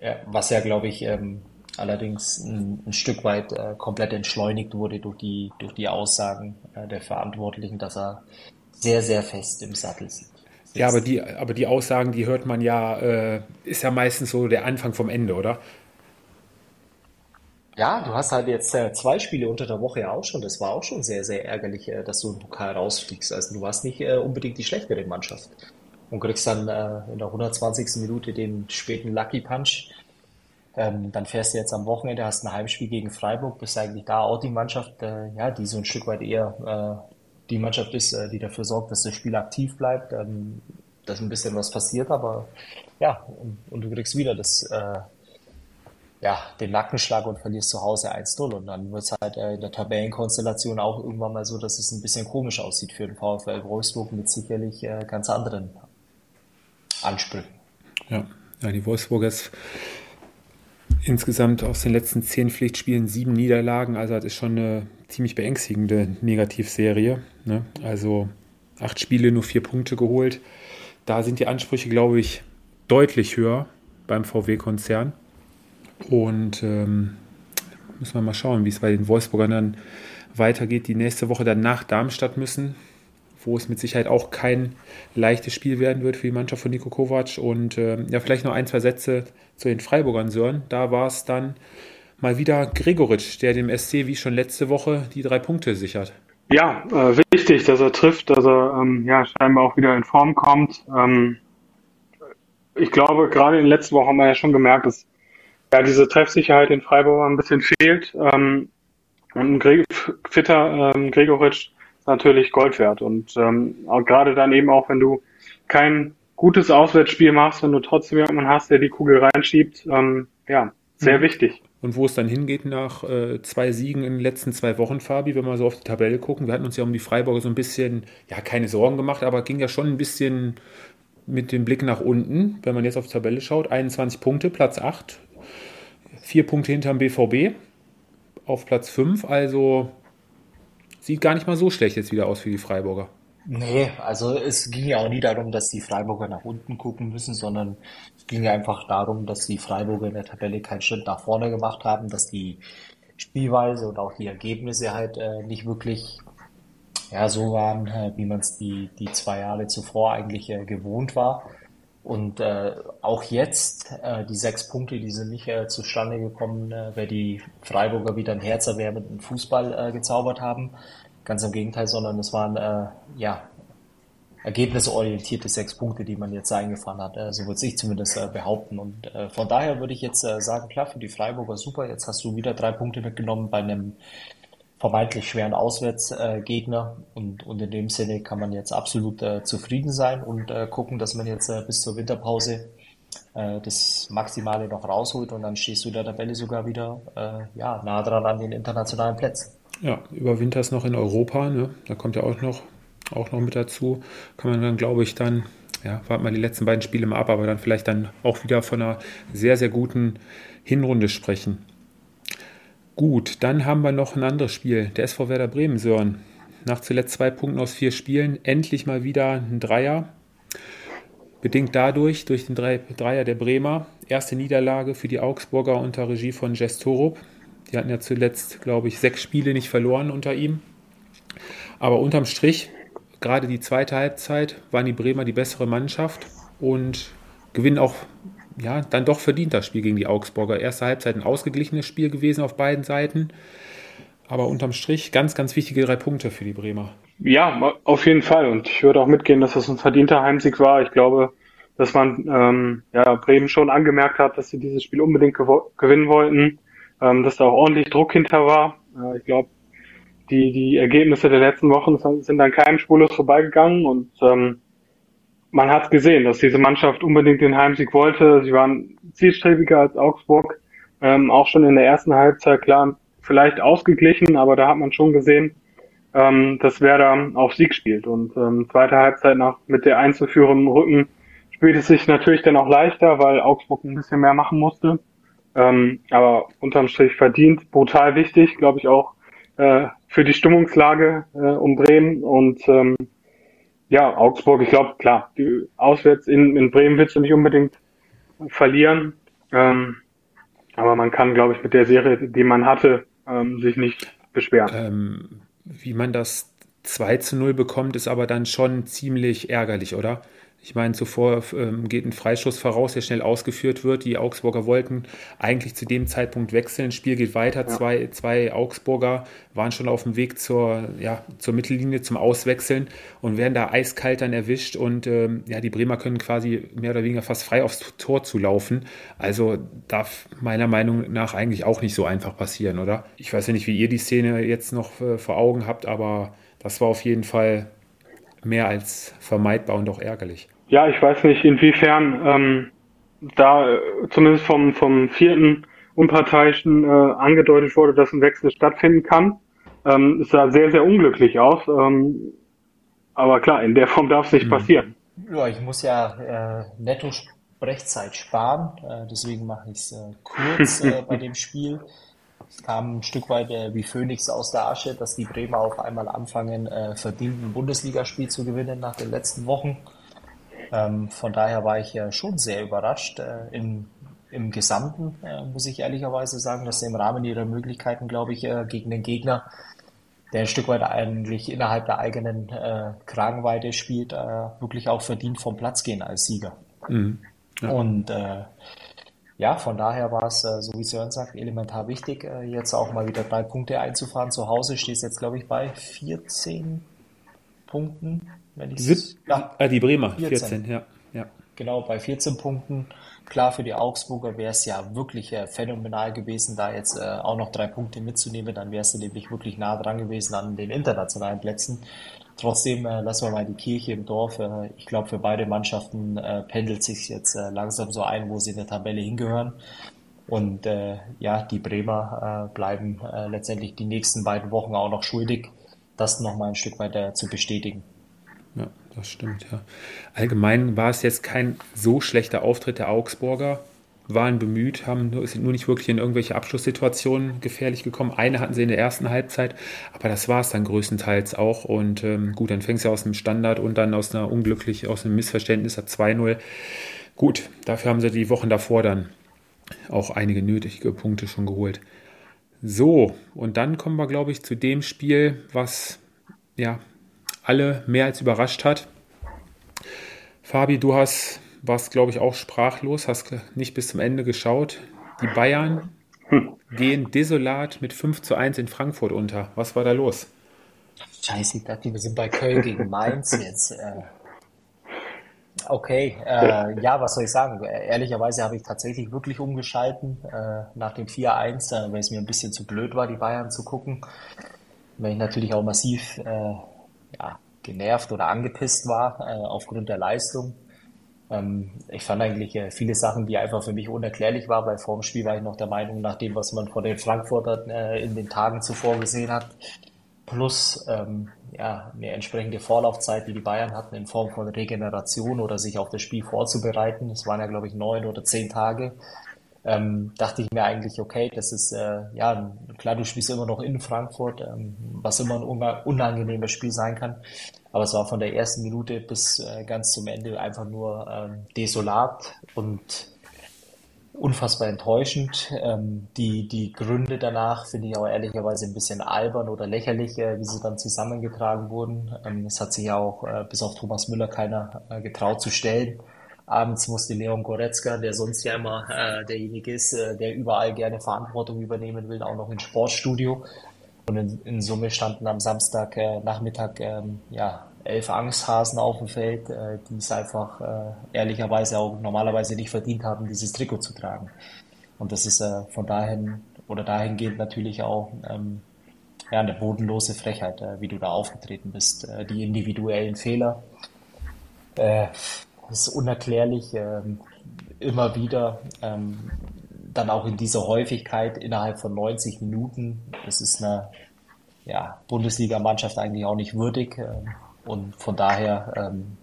ja was ja, glaube ich, ähm, allerdings ein, ein, Stück weit äh, komplett entschleunigt wurde durch die, durch die Aussagen äh, der Verantwortlichen, dass er sehr, sehr fest im Sattel sitzt. Ja, aber die, aber die Aussagen, die hört man ja, äh, ist ja meistens so der Anfang vom Ende, oder? Ja, du hast halt jetzt äh, zwei Spiele unter der Woche auch schon. Das war auch schon sehr, sehr ärgerlich, äh, dass du im Pokal rausfliegst. Also du warst nicht äh, unbedingt die schlechtere Mannschaft. Und kriegst dann äh, in der 120. Minute den späten Lucky Punch. Ähm, dann fährst du jetzt am Wochenende, hast ein Heimspiel gegen Freiburg, bist eigentlich da auch die Mannschaft, äh, ja, die so ein Stück weit eher die Mannschaft ist, äh, die dafür sorgt, dass das Spiel aktiv bleibt, ähm, dass ein bisschen was passiert, aber ja, und, und du kriegst wieder das, äh, ja, den Nackenschlag und verlierst zu Hause 1-0 und dann wird es halt äh, in der Tabellenkonstellation auch irgendwann mal so, dass es ein bisschen komisch aussieht für den VfL Wolfsburg mit sicherlich äh, ganz anderen Ansprüchen. Ja, ja die Wolfsburgers insgesamt aus den letzten zehn Pflichtspielen sieben Niederlagen. Also das ist schon eine ziemlich beängstigende Negativserie. Ne? Also acht Spiele, nur vier Punkte geholt. Da sind die Ansprüche, glaube ich, deutlich höher beim VW-Konzern. Und ähm, müssen wir mal schauen, wie es bei den Wolfsburgern dann weitergeht. Die nächste Woche dann nach Darmstadt müssen wo es mit Sicherheit auch kein leichtes Spiel werden wird für die Mannschaft von Niko Kovac. Und äh, ja, vielleicht noch ein, zwei Sätze zu den Freiburgern, Sören. Da war es dann mal wieder Gregoritsch, der dem SC wie schon letzte Woche die drei Punkte sichert. Ja, äh, wichtig, dass er trifft, dass er ähm, ja, scheinbar auch wieder in Form kommt. Ähm, ich glaube, gerade in den letzten Wochen haben wir ja schon gemerkt, dass ja diese Treffsicherheit in Freiburg ein bisschen fehlt. Ähm, und ein Gre fitter ähm, Gregoritsch natürlich Gold wert. Und ähm, gerade dann eben auch, wenn du kein gutes Auswärtsspiel machst, wenn du trotzdem jemanden hast, der die Kugel reinschiebt, ähm, ja, sehr mhm. wichtig. Und wo es dann hingeht nach äh, zwei Siegen in den letzten zwei Wochen, Fabi, wenn wir so auf die Tabelle gucken, wir hatten uns ja um die Freiburger so ein bisschen, ja, keine Sorgen gemacht, aber ging ja schon ein bisschen mit dem Blick nach unten, wenn man jetzt auf die Tabelle schaut. 21 Punkte, Platz 8, vier Punkte hinterm BVB auf Platz 5, also sieht gar nicht mal so schlecht jetzt wieder aus für die Freiburger. Nee, also es ging ja auch nie darum, dass die Freiburger nach unten gucken müssen, sondern es ging ja einfach darum, dass die Freiburger in der Tabelle keinen Schritt nach vorne gemacht haben, dass die Spielweise und auch die Ergebnisse halt äh, nicht wirklich ja, so waren, äh, wie man es die, die zwei Jahre zuvor eigentlich äh, gewohnt war. Und äh, auch jetzt, äh, die sechs Punkte, die sind nicht äh, zustande gekommen, äh, weil die Freiburger wieder einen herzerwärmenden Fußball äh, gezaubert haben. Ganz im Gegenteil, sondern es waren äh, ja ergebnisorientierte sechs Punkte, die man jetzt eingefahren hat. Äh, so würde ich zumindest äh, behaupten. Und äh, von daher würde ich jetzt äh, sagen, klar, für die Freiburger super. Jetzt hast du wieder drei Punkte mitgenommen bei einem vermeintlich schweren Auswärtsgegner. und, und in dem Sinne kann man jetzt absolut äh, zufrieden sein und äh, gucken, dass man jetzt äh, bis zur Winterpause äh, das Maximale noch rausholt und dann stehst du der Tabelle sogar wieder äh, ja, nah dran an den internationalen Plätzen. Ja, überwinterst noch in Europa, ne? da kommt ja auch noch, auch noch mit dazu. Kann man dann, glaube ich, dann, ja, warten wir die letzten beiden Spiele mal ab, aber dann vielleicht dann auch wieder von einer sehr, sehr guten Hinrunde sprechen. Gut, dann haben wir noch ein anderes Spiel. Der SV Werder Bremen, Sören. Nach zuletzt zwei Punkten aus vier Spielen endlich mal wieder ein Dreier. Bedingt dadurch, durch den Dreier der Bremer, erste Niederlage für die Augsburger unter Regie von Jess Torup. Die hatten ja zuletzt, glaube ich, sechs Spiele nicht verloren unter ihm. Aber unterm Strich, gerade die zweite Halbzeit, waren die Bremer die bessere Mannschaft und gewinnen auch ja, dann doch verdient das Spiel gegen die Augsburger. Erste Halbzeit ein ausgeglichenes Spiel gewesen auf beiden Seiten. Aber unterm Strich ganz, ganz wichtige drei Punkte für die Bremer. Ja, auf jeden Fall. Und ich würde auch mitgehen, dass das ein verdienter Heimsieg war. Ich glaube, dass man ähm, ja, Bremen schon angemerkt hat, dass sie dieses Spiel unbedingt gewinnen wollten, ähm, dass da auch ordentlich Druck hinter war. Äh, ich glaube, die, die Ergebnisse der letzten Wochen sind dann keinem spurlos vorbeigegangen und ähm, man hat gesehen, dass diese Mannschaft unbedingt den Heimsieg wollte. Sie waren zielstrebiger als Augsburg, ähm, auch schon in der ersten Halbzeit, klar, vielleicht ausgeglichen, aber da hat man schon gesehen, ähm, dass Werder auf Sieg spielt. Und ähm, zweite Halbzeit nach mit der Einzelführung im Rücken spielt es sich natürlich dann auch leichter, weil Augsburg ein bisschen mehr machen musste. Ähm, aber unterm Strich verdient, brutal wichtig, glaube ich auch äh, für die Stimmungslage äh, um Bremen und ähm, ja, Augsburg, ich glaube, klar, die, auswärts in, in Bremen willst du nicht unbedingt verlieren. Ähm, aber man kann, glaube ich, mit der Serie, die man hatte, ähm, sich nicht beschweren. Ähm, wie man das 2 zu 0 bekommt, ist aber dann schon ziemlich ärgerlich, oder? Ich meine, zuvor ähm, geht ein Freischuss voraus, der schnell ausgeführt wird. Die Augsburger wollten eigentlich zu dem Zeitpunkt wechseln. Spiel geht weiter. Ja. Zwei, zwei Augsburger waren schon auf dem Weg zur, ja, zur Mittellinie zum Auswechseln und werden da eiskalt dann erwischt. Und ähm, ja, die Bremer können quasi mehr oder weniger fast frei aufs Tor zu laufen. Also darf meiner Meinung nach eigentlich auch nicht so einfach passieren, oder? Ich weiß ja nicht, wie ihr die Szene jetzt noch äh, vor Augen habt, aber das war auf jeden Fall mehr als vermeidbar und auch ärgerlich. Ja, ich weiß nicht, inwiefern ähm, da äh, zumindest vom, vom vierten Unparteiischen äh, angedeutet wurde, dass ein Wechsel stattfinden kann. Ähm, es sah sehr, sehr unglücklich aus. Ähm, aber klar, in der Form darf es nicht mhm. passieren. Ja, ich muss ja äh, netto Sprechzeit sparen, äh, deswegen mache ich es äh, kurz äh, bei dem Spiel. Es kam ein Stück weit äh, wie Phoenix aus der Asche, dass die Bremer auf einmal anfangen, äh, verdient ein Bundesligaspiel zu gewinnen nach den letzten Wochen. Ähm, von daher war ich ja schon sehr überrascht. Äh, im, Im Gesamten äh, muss ich ehrlicherweise sagen, dass sie im Rahmen ihrer Möglichkeiten, glaube ich, äh, gegen den Gegner, der ein Stück weit eigentlich innerhalb der eigenen äh, Kragenweite spielt, wirklich auch verdient vom Platz gehen als Sieger. Mhm. Ja. Und äh, ja, von daher war es, äh, so wie Sören sagt, elementar wichtig, äh, jetzt auch mal wieder drei Punkte einzufahren. Zu Hause stehst jetzt, glaube ich, bei 14 Punkten. Wenn ich ja, äh, die Bremer, 14. 14, ja, ja. Genau, bei 14 Punkten. Klar, für die Augsburger wäre es ja wirklich äh, phänomenal gewesen, da jetzt äh, auch noch drei Punkte mitzunehmen. Dann wärst du nämlich wirklich nah dran gewesen an den internationalen Plätzen. Trotzdem äh, lassen wir mal die Kirche im Dorf. Äh, ich glaube, für beide Mannschaften äh, pendelt sich jetzt äh, langsam so ein, wo sie in der Tabelle hingehören. Und äh, ja, die Bremer äh, bleiben äh, letztendlich die nächsten beiden Wochen auch noch schuldig, das noch mal ein Stück weiter zu bestätigen. Ja, das stimmt, ja. Allgemein war es jetzt kein so schlechter Auftritt der Augsburger waren bemüht, haben sind nur nicht wirklich in irgendwelche Abschlusssituationen gefährlich gekommen. Eine hatten sie in der ersten Halbzeit, aber das war es dann größtenteils auch. Und ähm, gut, dann fängst du aus einem Standard und dann aus einer unglücklich, aus einem Missverständnis hat 2-0. Gut, dafür haben sie die Wochen davor dann auch einige nötige Punkte schon geholt. So, und dann kommen wir, glaube ich, zu dem Spiel, was ja alle mehr als überrascht hat. Fabi, du hast warst, glaube ich, auch sprachlos, hast nicht bis zum Ende geschaut. Die Bayern hm. gehen desolat mit 5 zu 1 in Frankfurt unter. Was war da los? Scheiße, ich dachte, wir sind bei Köln gegen Mainz jetzt. Äh. Okay, äh, ja, was soll ich sagen? Ehrlicherweise habe ich tatsächlich wirklich umgeschalten äh, nach dem 4-1, weil es mir ein bisschen zu blöd war, die Bayern zu gucken. weil ich natürlich auch massiv äh, ja, genervt oder angepisst war äh, aufgrund der Leistung. Ähm, ich fand eigentlich äh, viele Sachen, die einfach für mich unerklärlich waren, weil vor dem Spiel war ich noch der Meinung, nach dem, was man von den Frankfurtern äh, in den Tagen zuvor gesehen hat, plus ähm, ja, eine entsprechende Vorlaufzeit, die die Bayern hatten in Form von Regeneration oder sich auf das Spiel vorzubereiten. Das waren ja, glaube ich, neun oder zehn Tage. Ähm, dachte ich mir eigentlich, okay, das ist, äh, ja, klar, du spielst immer noch in Frankfurt, ähm, was immer ein unangenehmes Spiel sein kann. Aber es war von der ersten Minute bis äh, ganz zum Ende einfach nur ähm, desolat und unfassbar enttäuschend. Ähm, die, die Gründe danach finde ich auch ehrlicherweise ein bisschen albern oder lächerlich, äh, wie sie dann zusammengetragen wurden. Ähm, es hat sich ja auch äh, bis auf Thomas Müller keiner äh, getraut zu stellen. Abends musste Leon Goretzka, der sonst ja immer äh, derjenige ist, äh, der überall gerne Verantwortung übernehmen will, auch noch ins Sportstudio. Und in, in Summe standen am Samstag äh, Nachmittag ähm, ja, elf Angsthasen auf dem Feld, äh, die es einfach äh, ehrlicherweise auch normalerweise nicht verdient haben, dieses Trikot zu tragen. Und das ist äh, von dahin oder dahingehend natürlich auch ähm, ja, eine bodenlose Frechheit, wie du da aufgetreten bist. Die individuellen Fehler ist unerklärlich, äh, immer wieder. Ähm, dann auch in dieser Häufigkeit innerhalb von 90 Minuten. Das ist eine ja, Bundesliga-Mannschaft eigentlich auch nicht würdig. Ähm, und von daher ähm,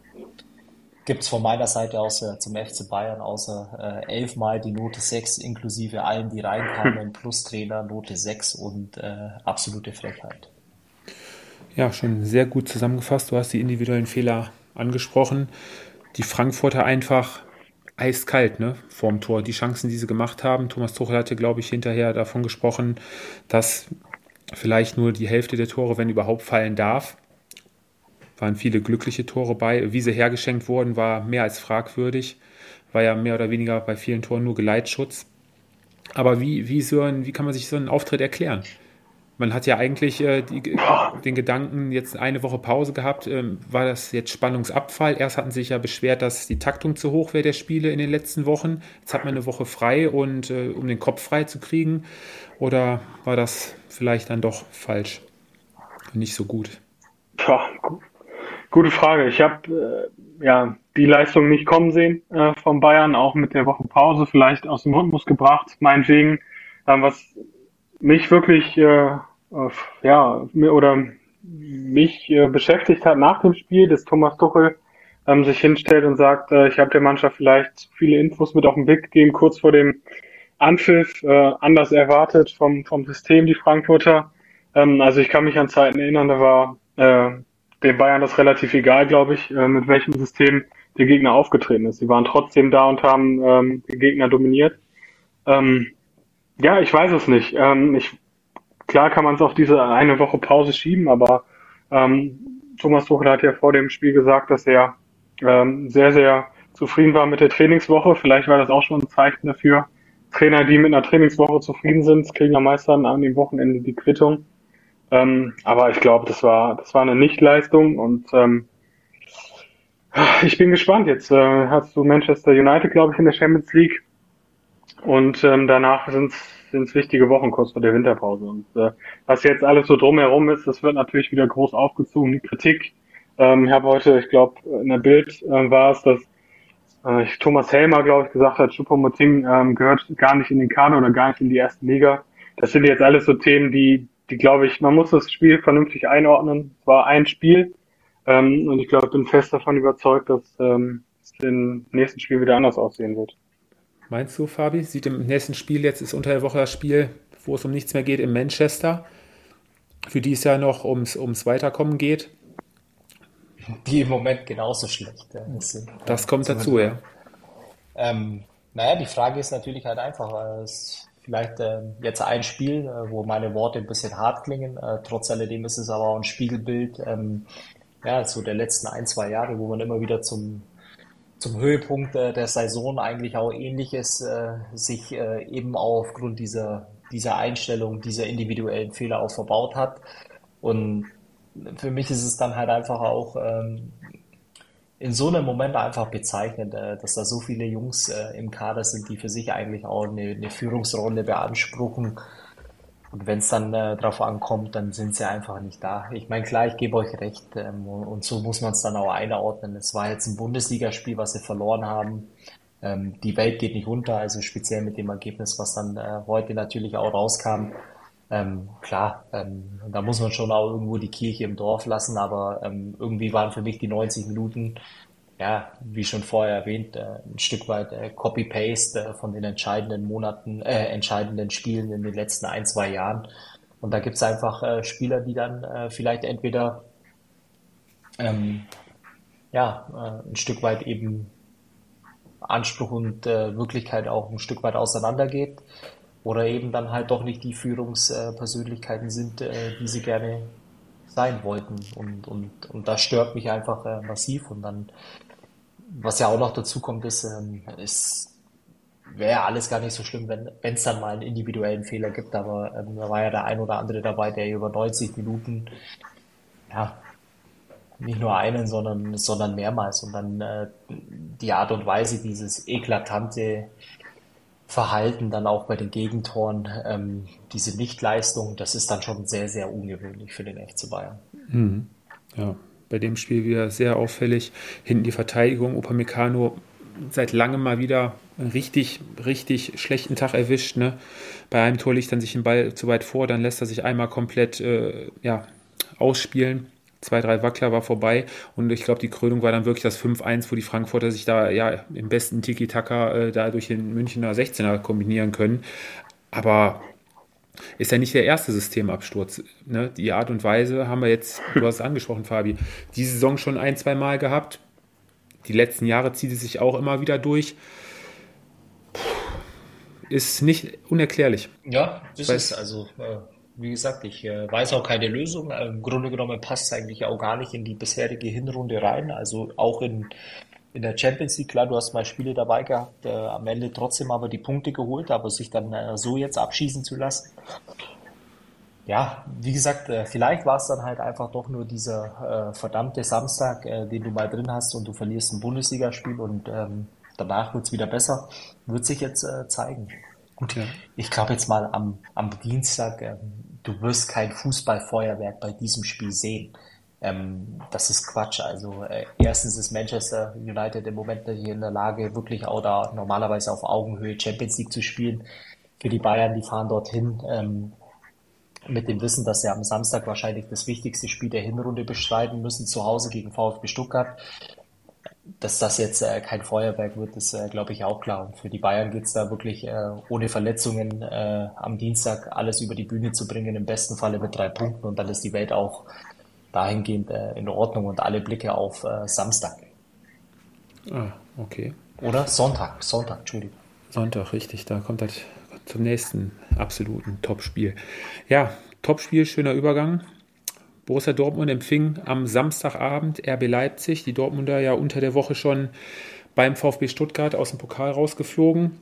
gibt es von meiner Seite aus äh, zum FC Bayern außer äh, elfmal die Note 6 inklusive allen, die reinkamen, plus Trainer Note 6 und äh, absolute Frechheit. Ja, schon sehr gut zusammengefasst. Du hast die individuellen Fehler angesprochen. Die Frankfurter einfach eiskalt, ne, vorm Tor. Die Chancen, die sie gemacht haben. Thomas Tuchel hatte, glaube ich, hinterher davon gesprochen, dass vielleicht nur die Hälfte der Tore, wenn überhaupt, fallen darf waren viele glückliche Tore bei. Wie sie hergeschenkt wurden, war mehr als fragwürdig. War ja mehr oder weniger bei vielen Toren nur Geleitschutz. Aber wie, wie, so ein, wie kann man sich so einen Auftritt erklären? Man hat ja eigentlich äh, die, den Gedanken, jetzt eine Woche Pause gehabt. Ähm, war das jetzt Spannungsabfall? Erst hatten sie sich ja beschwert, dass die Taktung zu hoch wäre der Spiele in den letzten Wochen. Jetzt hat man eine Woche frei und äh, um den Kopf frei zu kriegen. Oder war das vielleicht dann doch falsch? Nicht so gut. Ja, Gute Frage. Ich habe äh, ja die Leistung nicht kommen sehen äh, von Bayern, auch mit der Woche Pause vielleicht aus dem Rhythmus gebracht, meinetwegen. Ähm, was mich wirklich äh, ja oder mich äh, beschäftigt hat nach dem Spiel, dass Thomas Tuchel ähm, sich hinstellt und sagt, äh, ich habe der Mannschaft vielleicht viele Infos mit auf den Weg gegeben, kurz vor dem Anpfiff, äh, anders erwartet vom, vom System, die Frankfurter. Ähm, also ich kann mich an Zeiten erinnern, da war äh, den Bayern das relativ egal, glaube ich, äh, mit welchem System der Gegner aufgetreten ist. Sie waren trotzdem da und haben ähm, den Gegner dominiert. Ähm, ja, ich weiß es nicht. Ähm, ich, klar kann man es auf diese eine Woche Pause schieben, aber ähm, Thomas Tuchel hat ja vor dem Spiel gesagt, dass er ähm, sehr, sehr zufrieden war mit der Trainingswoche. Vielleicht war das auch schon ein Zeichen dafür. Trainer, die mit einer Trainingswoche zufrieden sind, kriegen am meisten an dem Wochenende die Quittung. Ähm, aber ich glaube, das war, das war eine Nichtleistung und ähm, ich bin gespannt. Jetzt äh, hast du Manchester United, glaube ich, in der Champions League und ähm, danach sind es wichtige Wochen kurz vor der Winterpause. Und äh, was jetzt alles so drumherum ist, das wird natürlich wieder groß aufgezogen, die Kritik. Ähm, ich habe heute, ich glaube, in der Bild äh, war es, dass äh, Thomas Helmer, glaube ich, gesagt hat, Choupo-Moting ähm, gehört gar nicht in den Kader oder gar nicht in die erste Liga. Das sind jetzt alles so Themen, die, die glaube ich, man muss das Spiel vernünftig einordnen. Es war ein Spiel ähm, und ich glaube, ich bin fest davon überzeugt, dass ähm, es im nächsten Spiel wieder anders aussehen wird. Meinst du, Fabi? Sieht im nächsten Spiel, jetzt ist unter der Woche das Spiel, wo es um nichts mehr geht, in Manchester, für die es ja noch ums, ums Weiterkommen geht. Die im Moment genauso schlecht sind. Das kommt dazu, ja. Ähm, naja, die Frage ist natürlich halt einfach, es vielleicht äh, jetzt ein Spiel, äh, wo meine Worte ein bisschen hart klingen. Äh, trotz alledem ist es aber auch ein Spiegelbild ähm, ja, so der letzten ein, zwei Jahre, wo man immer wieder zum, zum Höhepunkt der Saison eigentlich auch ähnliches äh, sich äh, eben auch aufgrund dieser, dieser Einstellung, dieser individuellen Fehler auch verbaut hat. Und für mich ist es dann halt einfach auch ähm, in so einem Moment einfach bezeichnend, äh, dass da so viele Jungs im Kader sind, die für sich eigentlich auch eine, eine Führungsrolle beanspruchen. Und wenn es dann äh, darauf ankommt, dann sind sie einfach nicht da. Ich meine, klar, ich gebe euch recht ähm, und so muss man es dann auch einordnen. Es war jetzt ein Bundesligaspiel, was sie verloren haben. Ähm, die Welt geht nicht unter, also speziell mit dem Ergebnis, was dann äh, heute natürlich auch rauskam. Ähm, klar, ähm, da muss man schon auch irgendwo die Kirche im Dorf lassen, aber ähm, irgendwie waren für mich die 90 Minuten ja, wie schon vorher erwähnt, äh, ein Stück weit äh, Copy-Paste äh, von den entscheidenden Monaten, äh, entscheidenden Spielen in den letzten ein, zwei Jahren. Und da gibt es einfach Spieler, die dann vielleicht entweder ähm, ja, ein Stück weit eben Anspruch und Wirklichkeit auch ein Stück weit auseinandergeht oder eben dann halt doch nicht die Führungspersönlichkeiten sind, die sie gerne sein wollten. Und, und, und das stört mich einfach massiv. Und dann was ja auch noch dazu kommt, ist, ähm, es wäre alles gar nicht so schlimm, wenn es dann mal einen individuellen Fehler gibt, aber ähm, da war ja der ein oder andere dabei, der über 90 Minuten ja nicht nur einen, sondern, sondern mehrmals und dann äh, die Art und Weise, dieses eklatante Verhalten dann auch bei den Gegentoren, ähm, diese Nichtleistung, das ist dann schon sehr, sehr ungewöhnlich für den FC Bayern. Mhm. Ja, bei dem Spiel wieder sehr auffällig. Hinten die Verteidigung, Upamecano seit langem mal wieder einen richtig, richtig schlechten Tag erwischt. Ne? Bei einem Tor liegt dann sich den Ball zu weit vor, dann lässt er sich einmal komplett äh, ja, ausspielen. Zwei, drei Wackler war vorbei und ich glaube, die Krönung war dann wirklich das 5-1, wo die Frankfurter sich da ja im besten Tiki-Taka äh, da durch den Münchner 16er kombinieren können. Aber ist ja nicht der erste Systemabsturz. Ne? Die Art und Weise haben wir jetzt, du hast es angesprochen, Fabi, diese Saison schon ein, zwei Mal gehabt. Die letzten Jahre zieht es sich auch immer wieder durch. Ist nicht unerklärlich. Ja, das ist also, äh, wie gesagt, ich äh, weiß auch keine Lösung. Im Grunde genommen passt es eigentlich auch gar nicht in die bisherige Hinrunde rein. Also auch in in der Champions League, klar, du hast mal Spiele dabei gehabt, äh, am Ende trotzdem aber die Punkte geholt, aber sich dann äh, so jetzt abschießen zu lassen. Ja, wie gesagt, äh, vielleicht war es dann halt einfach doch nur dieser äh, verdammte Samstag, äh, den du mal drin hast und du verlierst ein Bundesligaspiel und ähm, danach wird es wieder besser. Wird sich jetzt äh, zeigen. Und ja. ich glaube jetzt mal am, am Dienstag, ähm, du wirst kein Fußballfeuerwerk bei diesem Spiel sehen. Ähm, das ist Quatsch. Also äh, erstens ist Manchester United im Moment hier in der Lage, wirklich auch da normalerweise auf Augenhöhe Champions League zu spielen. Für die Bayern, die fahren dorthin ähm, mit dem Wissen, dass sie am Samstag wahrscheinlich das wichtigste Spiel der Hinrunde bestreiten müssen, zu Hause gegen VfB Stuttgart. Dass das jetzt äh, kein Feuerwerk wird, ist, äh, glaube ich, auch klar. Und für die Bayern geht's da wirklich äh, ohne Verletzungen äh, am Dienstag alles über die Bühne zu bringen, im besten Falle mit drei Punkten. Und dann ist die Welt auch dahingehend äh, in Ordnung und alle Blicke auf äh, Samstag. Ah, okay. Oder Sonntag, Sonntag, Entschuldigung. Sonntag, richtig, da kommt das zum nächsten absoluten Topspiel. Ja, Topspiel, schöner Übergang. Borussia Dortmund empfing am Samstagabend RB Leipzig. Die Dortmunder ja unter der Woche schon beim VfB Stuttgart aus dem Pokal rausgeflogen.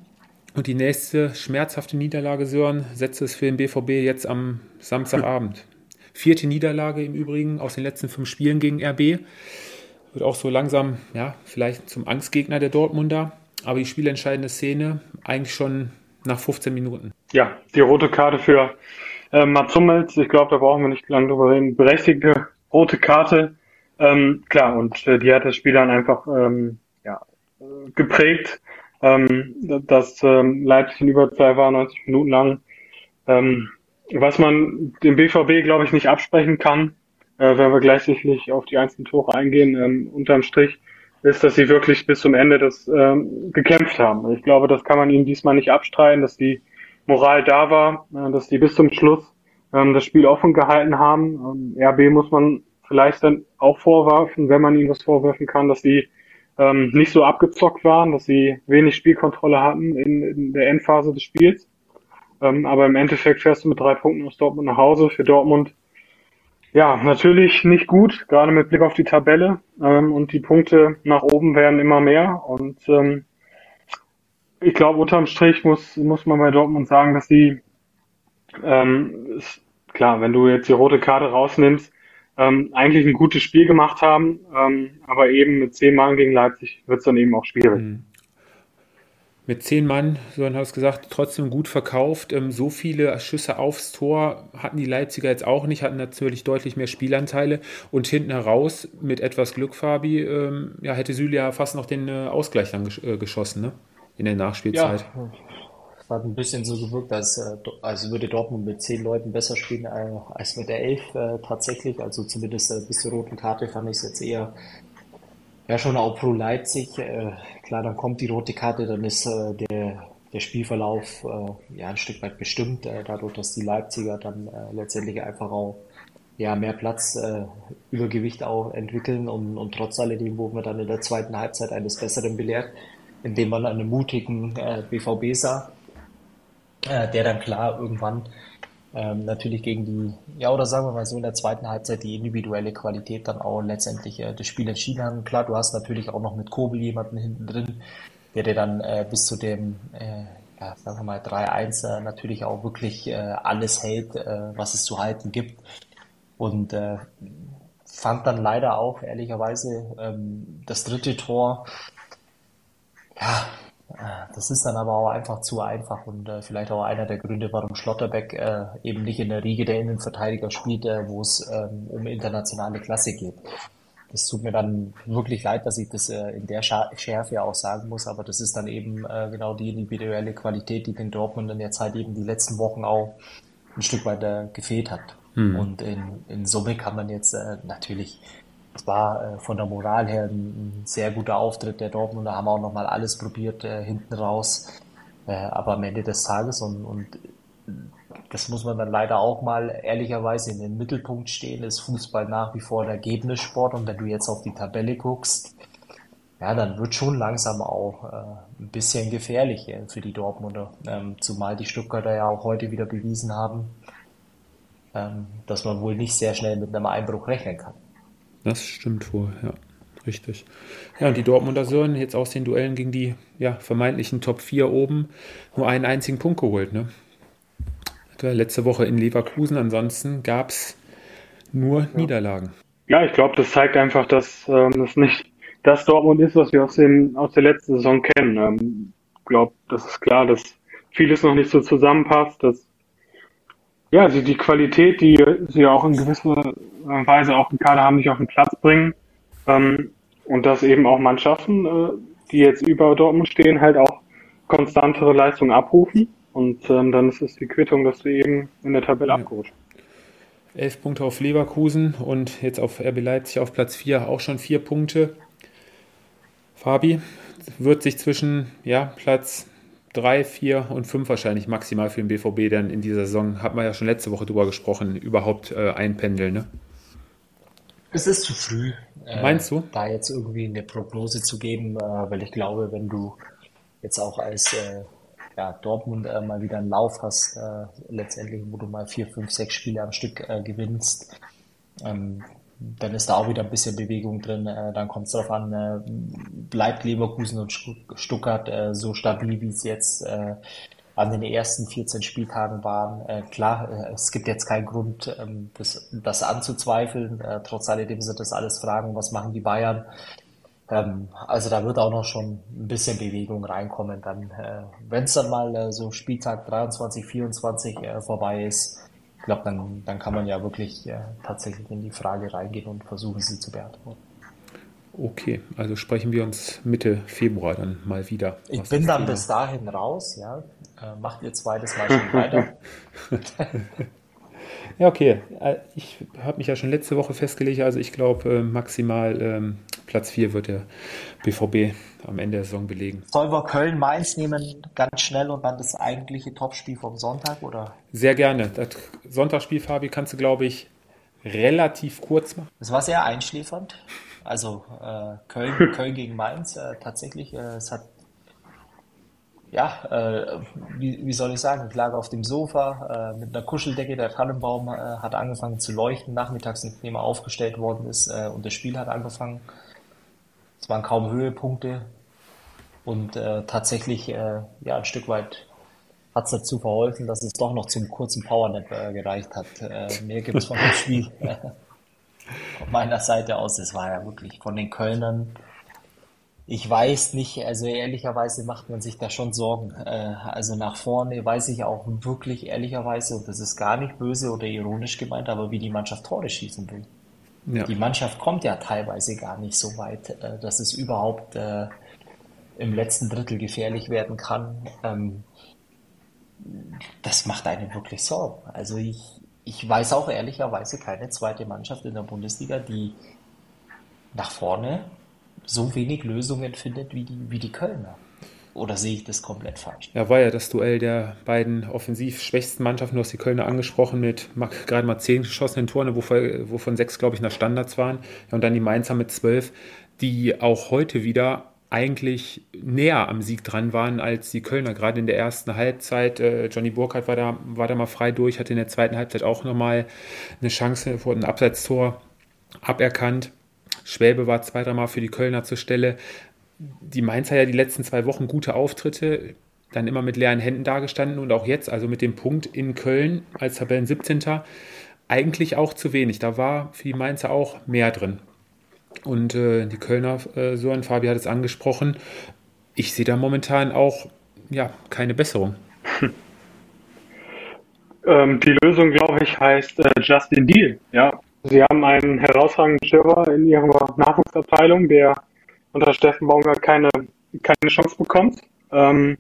Und die nächste schmerzhafte Niederlage, Sören, setzt es für den BVB jetzt am Samstagabend. Vierte Niederlage im Übrigen aus den letzten fünf Spielen gegen RB. Wird auch so langsam, ja, vielleicht zum Angstgegner der Dortmunder. Aber die spielentscheidende Szene eigentlich schon nach 15 Minuten. Ja, die rote Karte für äh, Mats Hummels. Ich glaube, da brauchen wir nicht lange drüber reden. Berechtigte rote Karte. Ähm, klar, und äh, die hat das Spiel dann einfach ähm, ja, geprägt, ähm, dass ähm, Leipzig in Überzahl war, 90 Minuten lang. Ähm, was man dem BVB, glaube ich, nicht absprechen kann, äh, wenn wir gleich sicherlich auf die einzelnen Tore eingehen, ähm, unterm Strich, ist, dass sie wirklich bis zum Ende das ähm, gekämpft haben. Ich glaube, das kann man ihnen diesmal nicht abstreiten, dass die Moral da war, äh, dass die bis zum Schluss ähm, das Spiel offen gehalten haben. Ähm, RB muss man vielleicht dann auch vorwerfen, wenn man ihnen was vorwerfen kann, dass sie ähm, nicht so abgezockt waren, dass sie wenig Spielkontrolle hatten in, in der Endphase des Spiels. Ähm, aber im Endeffekt fährst du mit drei Punkten aus Dortmund nach Hause. Für Dortmund ja, natürlich nicht gut, gerade mit Blick auf die Tabelle. Ähm, und die Punkte nach oben werden immer mehr. Und ähm, ich glaube, unterm Strich muss, muss man bei Dortmund sagen, dass die, ähm, ist, klar, wenn du jetzt die rote Karte rausnimmst, ähm, eigentlich ein gutes Spiel gemacht haben, ähm, aber eben mit zehn Mann gegen Leipzig wird es dann eben auch schwierig. Mhm. Mit zehn Mann, so hat es gesagt, trotzdem gut verkauft. Ähm, so viele Schüsse aufs Tor hatten die Leipziger jetzt auch nicht, hatten natürlich deutlich mehr Spielanteile. Und hinten heraus, mit etwas Glück, Fabi, ähm, ja, hätte Süle ja fast noch den äh, Ausgleich dann äh, geschossen, ne? In der Nachspielzeit. Ja. Es hat ein bisschen so gewirkt, als, äh, als würde Dortmund mit zehn Leuten besser spielen als mit der elf tatsächlich. Also zumindest bis zur roten Karte fand ich es jetzt eher ja, schon auch pro Leipzig. Klar, dann kommt die rote Karte, dann ist äh, der, der Spielverlauf äh, ja ein Stück weit bestimmt, äh, dadurch, dass die Leipziger dann äh, letztendlich einfach auch ja, mehr Platz, äh, Übergewicht auch entwickeln und, und trotz alledem wurden wir dann in der zweiten Halbzeit eines Besseren belehrt, indem man einen mutigen äh, BVB sah, äh, der dann klar irgendwann ähm, natürlich gegen die, ja, oder sagen wir mal so, in der zweiten Halbzeit die individuelle Qualität dann auch letztendlich äh, das Spiel entschieden haben. Klar, du hast natürlich auch noch mit Kobel jemanden hinten drin, der dir dann äh, bis zu dem, äh, ja, sagen wir mal, 3-1 äh, natürlich auch wirklich äh, alles hält, äh, was es zu halten gibt. Und fand dann leider auch, ehrlicherweise, ähm, das dritte Tor, ja, das ist dann aber auch einfach zu einfach und äh, vielleicht auch einer der Gründe, warum Schlotterbeck äh, eben nicht in der Riege der Innenverteidiger spielt, äh, wo es ähm, um internationale Klasse geht. Es tut mir dann wirklich leid, dass ich das äh, in der Schärfe auch sagen muss, aber das ist dann eben äh, genau die individuelle Qualität, die den Dortmund in der Zeit eben die letzten Wochen auch ein Stück weit gefehlt hat. Hm. Und in, in Summe kann man jetzt äh, natürlich es war äh, von der Moral her ein, ein, sehr guter Auftritt der Dortmunder, haben auch nochmal alles probiert äh, hinten raus. Äh, aber am Ende des Tages und, und das muss man dann leider auch mal ehrlicherweise in den Mittelpunkt stehen, ist Fußball nach wie vor ein Ergebnissport und wenn du jetzt auf die Tabelle guckst, ja, dann wird schon langsam auch äh, ein bisschen gefährlich äh, für die Dortmunder, ähm, zumal die Stuttgarter ja auch heute wieder bewiesen haben, ähm, dass man wohl nicht sehr schnell mit einem Einbruch rechnen kann. Das stimmt wohl, ja. Richtig. Ja, und die Dortmunder Sören jetzt aus den Duellen gegen die ja, vermeintlichen Top 4 oben nur einen einzigen Punkt geholt. Ne? Letzte Woche in Leverkusen, ansonsten gab es nur ja. Niederlagen. Ja, ich glaube, das zeigt einfach, dass ähm, das nicht das Dortmund ist, was wir aus, den, aus der letzten Saison kennen. Ich ähm, glaube, das ist klar, dass vieles noch nicht so zusammenpasst, dass ja, also die Qualität, die sie auch in gewisser Weise auch im Kader haben, nicht auf den Platz bringen. Ähm, und dass eben auch Mannschaften, äh, die jetzt über Dortmund stehen, halt auch konstantere Leistungen abrufen. Und ähm, dann ist es die Quittung, dass sie eben in der Tabelle ja. abgerutscht. Elf Punkte auf Leverkusen und jetzt auf RB Leipzig auf Platz 4 auch schon vier Punkte. Fabi wird sich zwischen ja, Platz drei, vier und fünf wahrscheinlich maximal für den BVB dann in dieser Saison, hat man ja schon letzte Woche drüber gesprochen, überhaupt äh, einpendeln, ne? Es ist zu früh. Äh, Meinst du? Da jetzt irgendwie eine Prognose zu geben, äh, weil ich glaube, wenn du jetzt auch als äh, ja, Dortmund äh, mal wieder einen Lauf hast, äh, letztendlich, wo du mal vier, fünf, sechs Spiele am Stück gewinnst, ähm, dann ist da auch wieder ein bisschen Bewegung drin. Dann kommt es darauf an, bleibt Leverkusen und Stuttgart so stabil, wie es jetzt an den ersten 14 Spieltagen waren. klar, es gibt jetzt keinen Grund, ähm, das, das anzuzweifeln. trotz alledem sind das alles Fragen, was machen die Bayern? Ähm, also da wird auch noch schon ein bisschen Bewegung reinkommen. Dann, wenn es dann mal so Spieltag 23, 24 vorbei ist, ich glaube, dann, dann kann man ja wirklich äh, tatsächlich in die Frage reingehen und versuchen, sie zu beantworten. Okay, also sprechen wir uns Mitte Februar dann mal wieder. Ich bin dann bis dahin raus, ja. Äh, macht ihr zweites Mal schon weiter. ja, okay. Äh, ich habe mich ja schon letzte Woche festgelegt, also ich glaube äh, maximal ähm, Platz 4 wird der BVB am Ende der Saison belegen. Sollen wir Köln-Mainz nehmen, ganz schnell und dann das eigentliche Topspiel vom Sonntag? oder? Sehr gerne. Das Sonntagsspiel, Fabi, kannst du, glaube ich, relativ kurz machen. Das war sehr einschläfernd. Also äh, Köln, Köln gegen Mainz, äh, tatsächlich, äh, es hat ja, äh, wie, wie soll ich sagen, ich lag auf dem Sofa äh, mit einer Kuscheldecke, der Tannenbaum äh, hat angefangen zu leuchten, nachmittags, nachdem er aufgestellt worden ist äh, und das Spiel hat angefangen. Es waren kaum Höhepunkte und äh, tatsächlich äh, ja, ein Stück weit hat es dazu verholfen, dass es doch noch zum kurzen Powernap äh, gereicht hat. Äh, mehr gibt es von dem Spiel von meiner Seite aus. Es war ja wirklich von den Kölnern Ich weiß nicht, also ehrlicherweise macht man sich da schon Sorgen. Äh, also nach vorne weiß ich auch wirklich ehrlicherweise, und das ist gar nicht böse oder ironisch gemeint, aber wie die Mannschaft Tore schießen will. Ja. Die Mannschaft kommt ja teilweise gar nicht so weit, äh, dass es überhaupt äh, im letzten Drittel gefährlich werden kann. Ähm, das macht einen wirklich Sorgen. Also ich, ich weiß auch ehrlicherweise keine zweite Mannschaft in der Bundesliga, die nach vorne so wenig Lösungen findet wie die, wie die Kölner. Oder sehe ich das komplett falsch? Ja, war ja das Duell der beiden offensiv schwächsten Mannschaften. Du hast die Kölner angesprochen mit gerade mal zehn geschossenen Toren, wovon, wovon sechs, glaube ich, nach Standards waren. Ja, und dann die Mainzer mit zwölf, die auch heute wieder eigentlich näher am Sieg dran waren als die Kölner. Gerade in der ersten Halbzeit. Äh, Johnny Burkhardt war da, war da mal frei durch, hatte in der zweiten Halbzeit auch nochmal eine Chance vor ein Abseitstor aberkannt. Schwäbe war zwei, dreimal für die Kölner zur Stelle. Die Mainzer ja die letzten zwei Wochen gute Auftritte, dann immer mit leeren Händen dagestanden und auch jetzt, also mit dem Punkt in Köln als Tabellen 17. eigentlich auch zu wenig. Da war für die Mainzer auch mehr drin. Und äh, die Kölner, äh, Sören Fabi hat es angesprochen, ich sehe da momentan auch ja, keine Besserung. Ähm, die Lösung, glaube ich, heißt äh, Justin Deal. Ja, Sie haben einen herausragenden Stürmer in Ihrer Nachwuchsabteilung, der unter Steffen Baumgart keine, keine Chance bekommt. Ähm,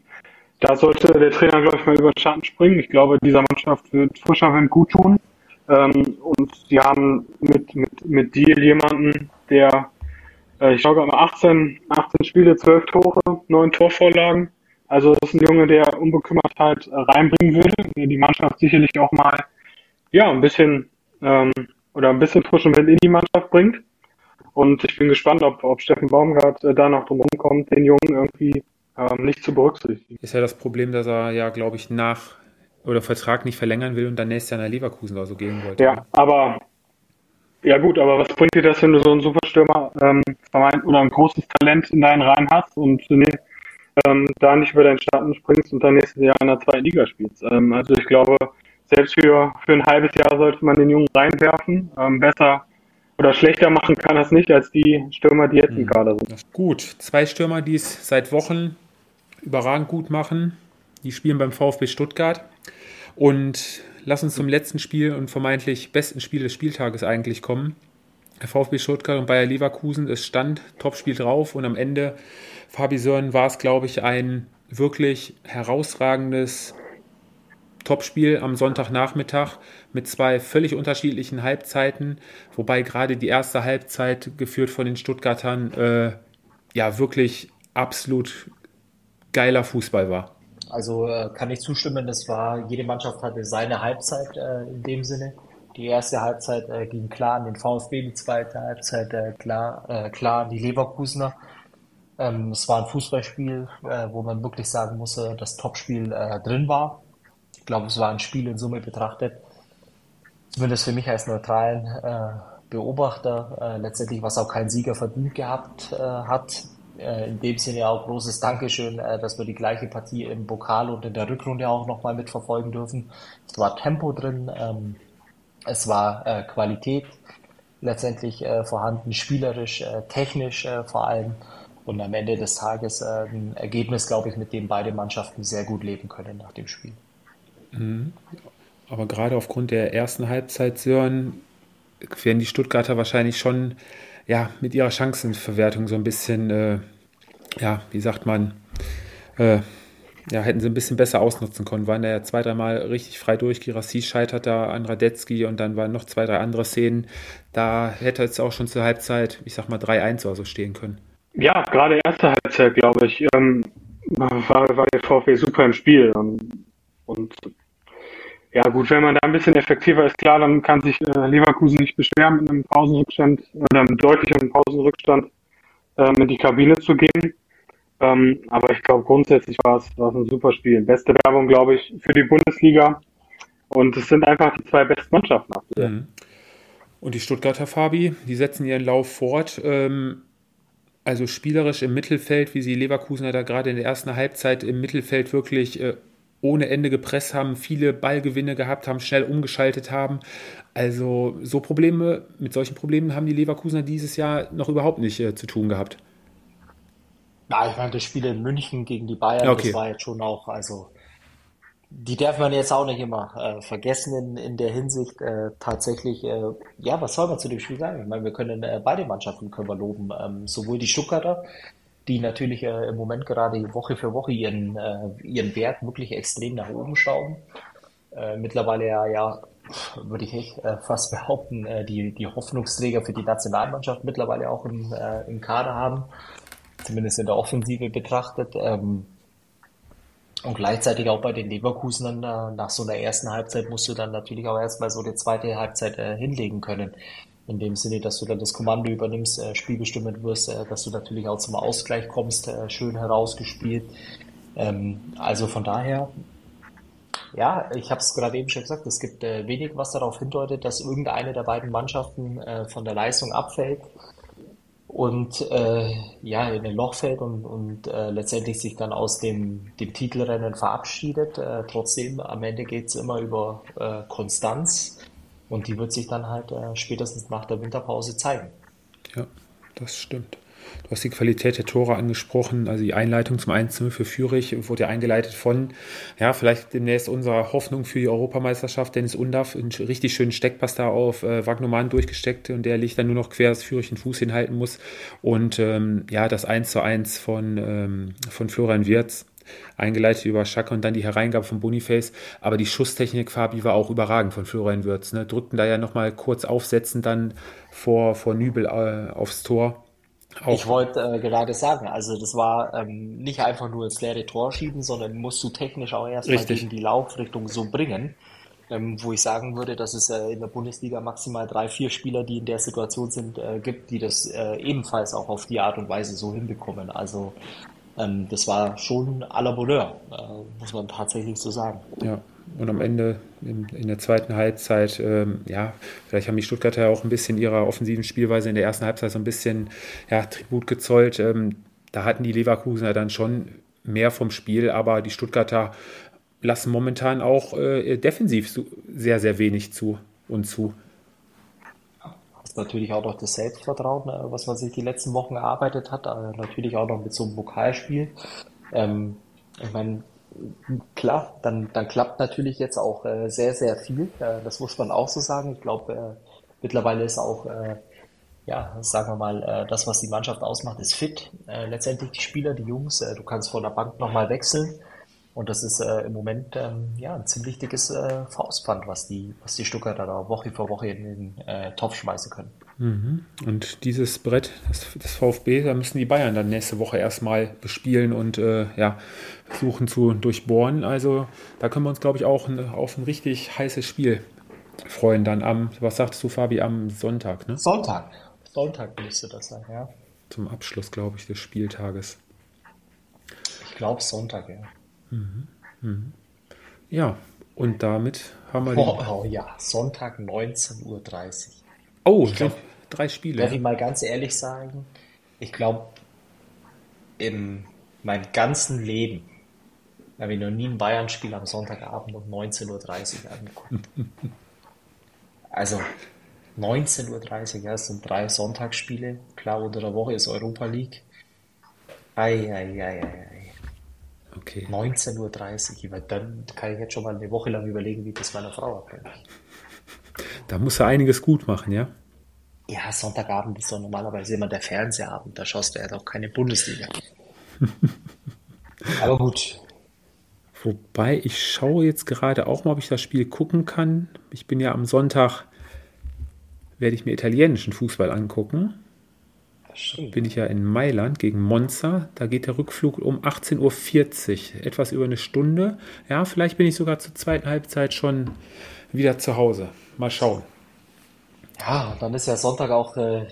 da sollte der Trainer, glaube ich, mal über den Schatten springen. Ich glaube, dieser Mannschaft wird frischer Wind gut tun. Ähm, und sie haben mit, mit, mit Deal jemanden, der, äh, ich glaube, 18, 18 Spiele, 12 Tore, 9 Torvorlagen. Also das ist ein Junge, der Unbekümmertheit reinbringen würde, der die Mannschaft sicherlich auch mal ja, ein bisschen ähm, oder ein bisschen frischen Wind in die Mannschaft bringt. Und ich bin gespannt, ob, ob Steffen Baumgart äh, da noch drum kommt, den Jungen irgendwie ähm, nicht zu berücksichtigen. Ist ja das Problem, dass er ja, glaube ich, nach oder Vertrag nicht verlängern will und dann nächstes Jahr nach Leverkusen oder so gehen wollte. Ja, aber ja gut, aber was bringt dir das, wenn du so einen Superstürmer ähm, oder ein großes Talent in deinen Reihen hast und nee, ähm, da nicht über deinen Starten springst und dann nächstes Jahr in der zweiten Liga spielst? Ähm, also ich glaube, selbst für, für ein halbes Jahr sollte man den Jungen reinwerfen. Ähm, besser oder schlechter machen kann das nicht als die Stürmer, die jetzt im mhm. Kader sind. Gut, zwei Stürmer, die es seit Wochen überragend gut machen. Die spielen beim VfB Stuttgart. Und lass uns zum letzten Spiel und vermeintlich besten Spiel des Spieltages eigentlich kommen. Der VfB Stuttgart und Bayer Leverkusen, es stand Topspiel drauf und am Ende, Fabi Sören, war es, glaube ich, ein wirklich herausragendes Topspiel am Sonntagnachmittag mit zwei völlig unterschiedlichen Halbzeiten, wobei gerade die erste Halbzeit geführt von den Stuttgartern äh, ja wirklich absolut geiler Fußball war. Also äh, kann ich zustimmen, das war, jede Mannschaft hatte seine Halbzeit äh, in dem Sinne. Die erste Halbzeit äh, ging klar an den VfB, die zweite Halbzeit äh, klar, äh, klar an die Leverkusener. Ähm, es war ein Fußballspiel, wo man wirklich sagen musste, das Topspiel drin war. Ich glaube, es war ein Spiel in Summe betrachtet, zumindest für mich als neutralen äh, Beobachter, äh, letztendlich was auch kein Sieger verdient gehabt äh, hat. Äh, in dem Sinne auch großes Dankeschön, äh, dass wir die gleiche Partie im Pokal und in der Rückrunde auch nochmal mitverfolgen dürfen. Es war Tempo drin, ähm, es war äh, Qualität letztendlich vorhanden, spielerisch, technisch vor allem und am Ende des Tages ein Ergebnis, glaube ich, mit dem beide Mannschaften sehr gut leben können nach dem Spiel. Mhm. Aber gerade aufgrund der ersten Halbzeit, Sören, werden die Stuttgarter wahrscheinlich schon ja, mit ihrer Chancenverwertung so ein bisschen, äh, ja, wie sagt man, äh, ja, hätten sie ein bisschen besser ausnutzen können. Waren da ja zwei, dreimal richtig frei durch. Girassi scheitert da an Radetzky und dann waren noch zwei, drei andere Szenen. Da hätte es auch schon zur Halbzeit, ich sag mal, 3-1 oder so stehen können. Ja, gerade erste Halbzeit, glaube ich, ähm, war, war der VfB super im Spiel. Und, und ja gut, wenn man da ein bisschen effektiver ist, klar, dann kann sich äh, Leverkusen nicht beschweren, mit einem Pausenrückstand oder einem deutlichen Pausenrückstand ähm, in die Kabine zu gehen. Ähm, aber ich glaube, grundsätzlich war es, ein super Spiel. Beste Werbung, glaube ich, für die Bundesliga. Und es sind einfach die zwei besten Mannschaften. Mhm. Und die Stuttgarter Fabi, die setzen ihren Lauf fort. Ähm, also spielerisch im Mittelfeld, wie sie Leverkusener da gerade in der ersten Halbzeit im Mittelfeld wirklich äh, ohne Ende gepresst haben, viele Ballgewinne gehabt haben, schnell umgeschaltet haben. Also so Probleme, mit solchen Problemen haben die Leverkusener dieses Jahr noch überhaupt nicht äh, zu tun gehabt. Ja, ich meine, das Spiel in München gegen die Bayern, Okay. das war jetzt schon auch, also die darf man jetzt auch nicht immer äh, vergessen in, in der Hinsicht. Äh, tatsächlich, äh, ja, was soll man zu dem Spiel sagen? Ich meine, wir können äh, beide Mannschaften können wir loben. Ähm, sowohl die Stuttgarter, die natürlich äh, im Moment gerade Woche für Woche ihren, äh, ihren Wert wirklich extrem nach oben schrauben. Äh, mittlerweile ja, ja, würde ich echt, äh, fast behaupten, äh, die, die Hoffnungsträger für die Nationalmannschaft mittlerweile auch im, äh, im Kader haben, zumindest in der Offensive betrachtet. Ähm, und gleichzeitig auch bei den Leverkusenern, nach so einer ersten Halbzeit musst du dann natürlich auch erstmal so die zweite Halbzeit hinlegen können. In dem Sinne, dass du dann das Kommando übernimmst, äh, spielbestimmend wirst, äh, dass du natürlich auch zum Ausgleich kommst, äh, schön herausgespielt. Ähm, also von daher, ja, ich habe es gerade eben schon gesagt, es gibt äh, wenig, was darauf hindeutet, dass irgendeine der beiden Mannschaften äh, von der Leistung abfällt und äh, ja, in ein Loch fällt und, und letztendlich sich dann aus dem, dem Titelrennen verabschiedet. Trotzdem, am Ende geht's immer über Konstanz und die wird sich dann halt äh, spätestens nach der Winterpause zeigen. Ja, das stimmt. Du hast die Qualität der Tore angesprochen, also die Einleitung zum 1-0 für Fürich wurde ja eingeleitet von, ja, vielleicht demnächst unserer Hoffnung für die Europameisterschaft, Dennis Undaff, einen richtig schönen Steckpass da auf äh, Wagnoman durchgesteckt und der liegt dann nur noch quer, dass Fürich den Fuß hinhalten muss. Und ähm, ja, das 1-1 von, ähm, von Florian Wirz, eingeleitet über Schacke und dann die Hereingabe von Boniface. Aber die Schusstechnik, Fabi, war auch überragend von Florian Wirz. Ne? Drückten da ja nochmal kurz aufsetzen, dann vor, vor Nübel äh, aufs Tor. Auch, Ich wollte äh, gerade sagen, also das war ähm, nicht einfach nur ins leere Tor schieben, sondern musst du technisch auch erstmal gegen die Laufrichtung so bringen, ähm, wo ich sagen würde, dass es äh, in der Bundesliga maximal drei, vier Spieler, die in der Situation sind, äh, gibt, die das äh, ebenfalls auch auf die Art und Weise so hinbekommen. Also ähm, das war schon à la Bonheur, äh, muss man tatsächlich so sagen. Ja, und am Ende in, in der zweiten Halbzeit, ähm, ja, vielleicht haben die Stuttgarter auch ein bisschen ihrer offensiven Spielweise in der ersten Halbzeit so ein bisschen ja, Tribut gezollt. Ähm, da hatten die Leverkusener dann schon mehr vom Spiel, aber die Stuttgarter lassen momentan auch äh, defensiv sehr, sehr wenig zu und zu. Natürlich auch noch das Selbstvertrauen, äh, was man sich die letzten Wochen erarbeitet hat, äh, natürlich auch noch mit so einem Pokalspiel. Ähm, ich meine, klar, dann, dann klappt natürlich jetzt auch äh, sehr, sehr viel. Das muss man auch so sagen. Ich glaube, mittlerweile ist auch, ja, sagen wir mal, das, was die Mannschaft ausmacht, ist fit. Letztendlich die Spieler, die Jungs, du kannst von der Bank nochmal wechseln. Und das ist äh, im Moment ähm, ja, ein ziemlich dickes äh, Faustpfand, was die, was die Stuttgarter da Woche für Woche in den äh, Topf schmeißen können. Und dieses Brett, das, das VfB, da müssen die Bayern dann nächste Woche erstmal bespielen und äh, ja, versuchen zu durchbohren. Also da können wir uns, glaube ich, auch ein, auf ein richtig heißes Spiel freuen. Dann am, was sagtest du, Fabi, am Sonntag, ne? Sonntag. Sonntag müsste das sein, ja. Zum Abschluss, glaube ich, des Spieltages. Ich glaube Sonntag, ja. Ja, und damit haben wir Oh, oh ja, Sonntag 19.30 Uhr. Oh, glaub, sind drei Spiele. Darf ich mal ganz ehrlich sagen, ich glaube, in meinem ganzen Leben habe ich noch nie ein Bayern-Spiel am Sonntagabend um 19.30 Uhr angeguckt. Also 19.30 Uhr, ja, es sind drei Sonntagsspiele. Klar, unter der Woche ist Europa League. Ei, ei, ei, ei, ei. Okay. 19.30 Uhr, dann kann ich jetzt schon mal eine Woche lang überlegen, wie ich das meiner Frau abgebe. Da muss er einiges gut machen, ja? Ja, Sonntagabend ist doch normalerweise immer der Fernsehabend, da schaust du ja doch keine Bundesliga. Aber gut, Wobei, ich schaue jetzt gerade auch mal, ob ich das Spiel gucken kann. Ich bin ja am Sonntag, werde ich mir italienischen Fußball angucken. Stimmt. Bin ich ja in Mailand gegen Monza. Da geht der Rückflug um 18.40 Uhr, etwas über eine Stunde. Ja, vielleicht bin ich sogar zur zweiten Halbzeit schon wieder zu Hause. Mal schauen. Ja, dann ist ja Sonntag auch äh,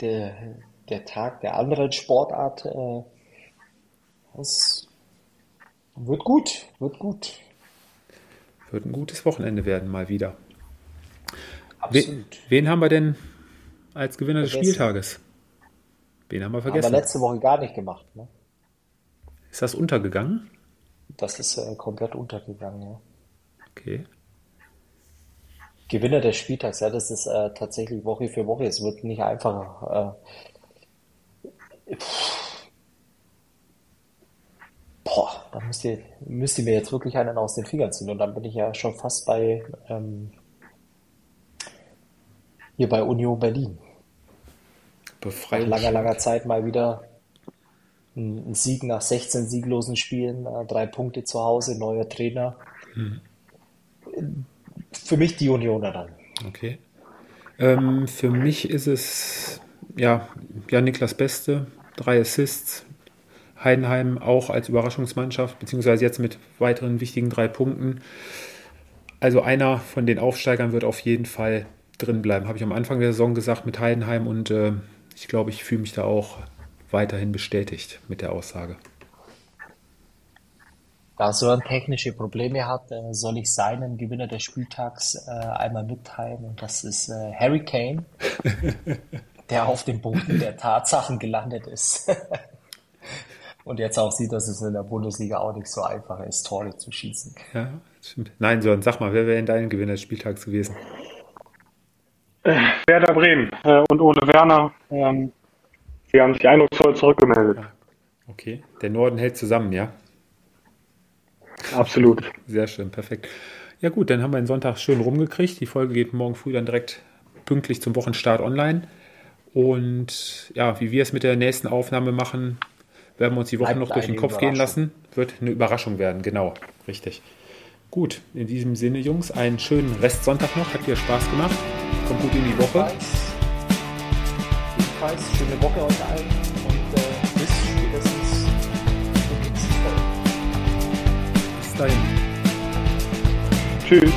der, der Tag der anderen Sportart. Äh, das wird gut, wird gut. Wird ein gutes Wochenende werden, mal wieder. Absolut. wen haben wir denn als Gewinner des Vergessen. Spieltages? Wen haben wir Haben wir vergessen? letzte Woche gar nicht gemacht. Ne? Ist das untergegangen? Das ist äh, komplett untergegangen. Ja. Okay. Gewinner des Spieltags, ja, das ist äh, tatsächlich Woche für Woche. Es wird nicht einfacher. Äh, pff. da müsst ihr, müsst ihr mir jetzt wirklich einen aus den Fingern ziehen. Und dann bin ich ja schon fast bei ähm, hier bei Union Berlin. Nach langer, langer Zeit mal wieder ein Sieg nach 16 sieglosen Spielen, äh, drei Punkte zu Hause, neuer Trainer. Hm. Für mich die Unioner dann. Okay. Ähm, für mich ist es ja, ja Niklas Beste, drei Assists. Heidenheim auch als Überraschungsmannschaft, beziehungsweise jetzt mit weiteren wichtigen drei Punkten. Also einer von den Aufsteigern wird auf jeden Fall drin bleiben. Habe ich am Anfang der Saison gesagt mit Heidenheim und äh, ich glaube, ich fühle mich da auch weiterhin bestätigt mit der Aussage. Da Sören technische Probleme hat, äh, soll ich seinen Gewinner des Spieltags äh, einmal mitteilen und das ist äh, Harry Kane, der auf dem Boden der Tatsachen gelandet ist. und jetzt auch sieht, dass es in der Bundesliga auch nicht so einfach ist, Tore zu schießen. Ja, stimmt. Nein, Sören, sag mal, wer wäre denn dein Gewinner des Spieltags gewesen? Äh, Werder Bremen äh, und ohne Werner. Ähm, sie haben sich eindrucksvoll zurückgemeldet. Okay, der Norden hält zusammen, ja? Absolut. Sehr schön, perfekt. Ja gut, dann haben wir den Sonntag schön rumgekriegt. Die Folge geht morgen früh dann direkt pünktlich zum Wochenstart online. Und ja, wie wir es mit der nächsten Aufnahme machen, werden wir uns die Woche noch durch den Kopf gehen lassen. Wird eine Überraschung werden, genau, richtig. Gut, in diesem Sinne, Jungs, einen schönen Restsonntag noch. Hat dir Spaß gemacht. Kommt gut in die Woche. Jedenfalls, schöne Woche euch allen und äh, bis spätestens. Bis dahin. Tschüss.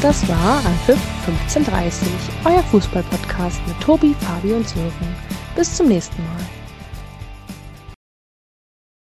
Das war Anpfiff 1530, euer Fußballpodcast mit Tobi, Fabi und Sören. Bis zum nächsten Mal.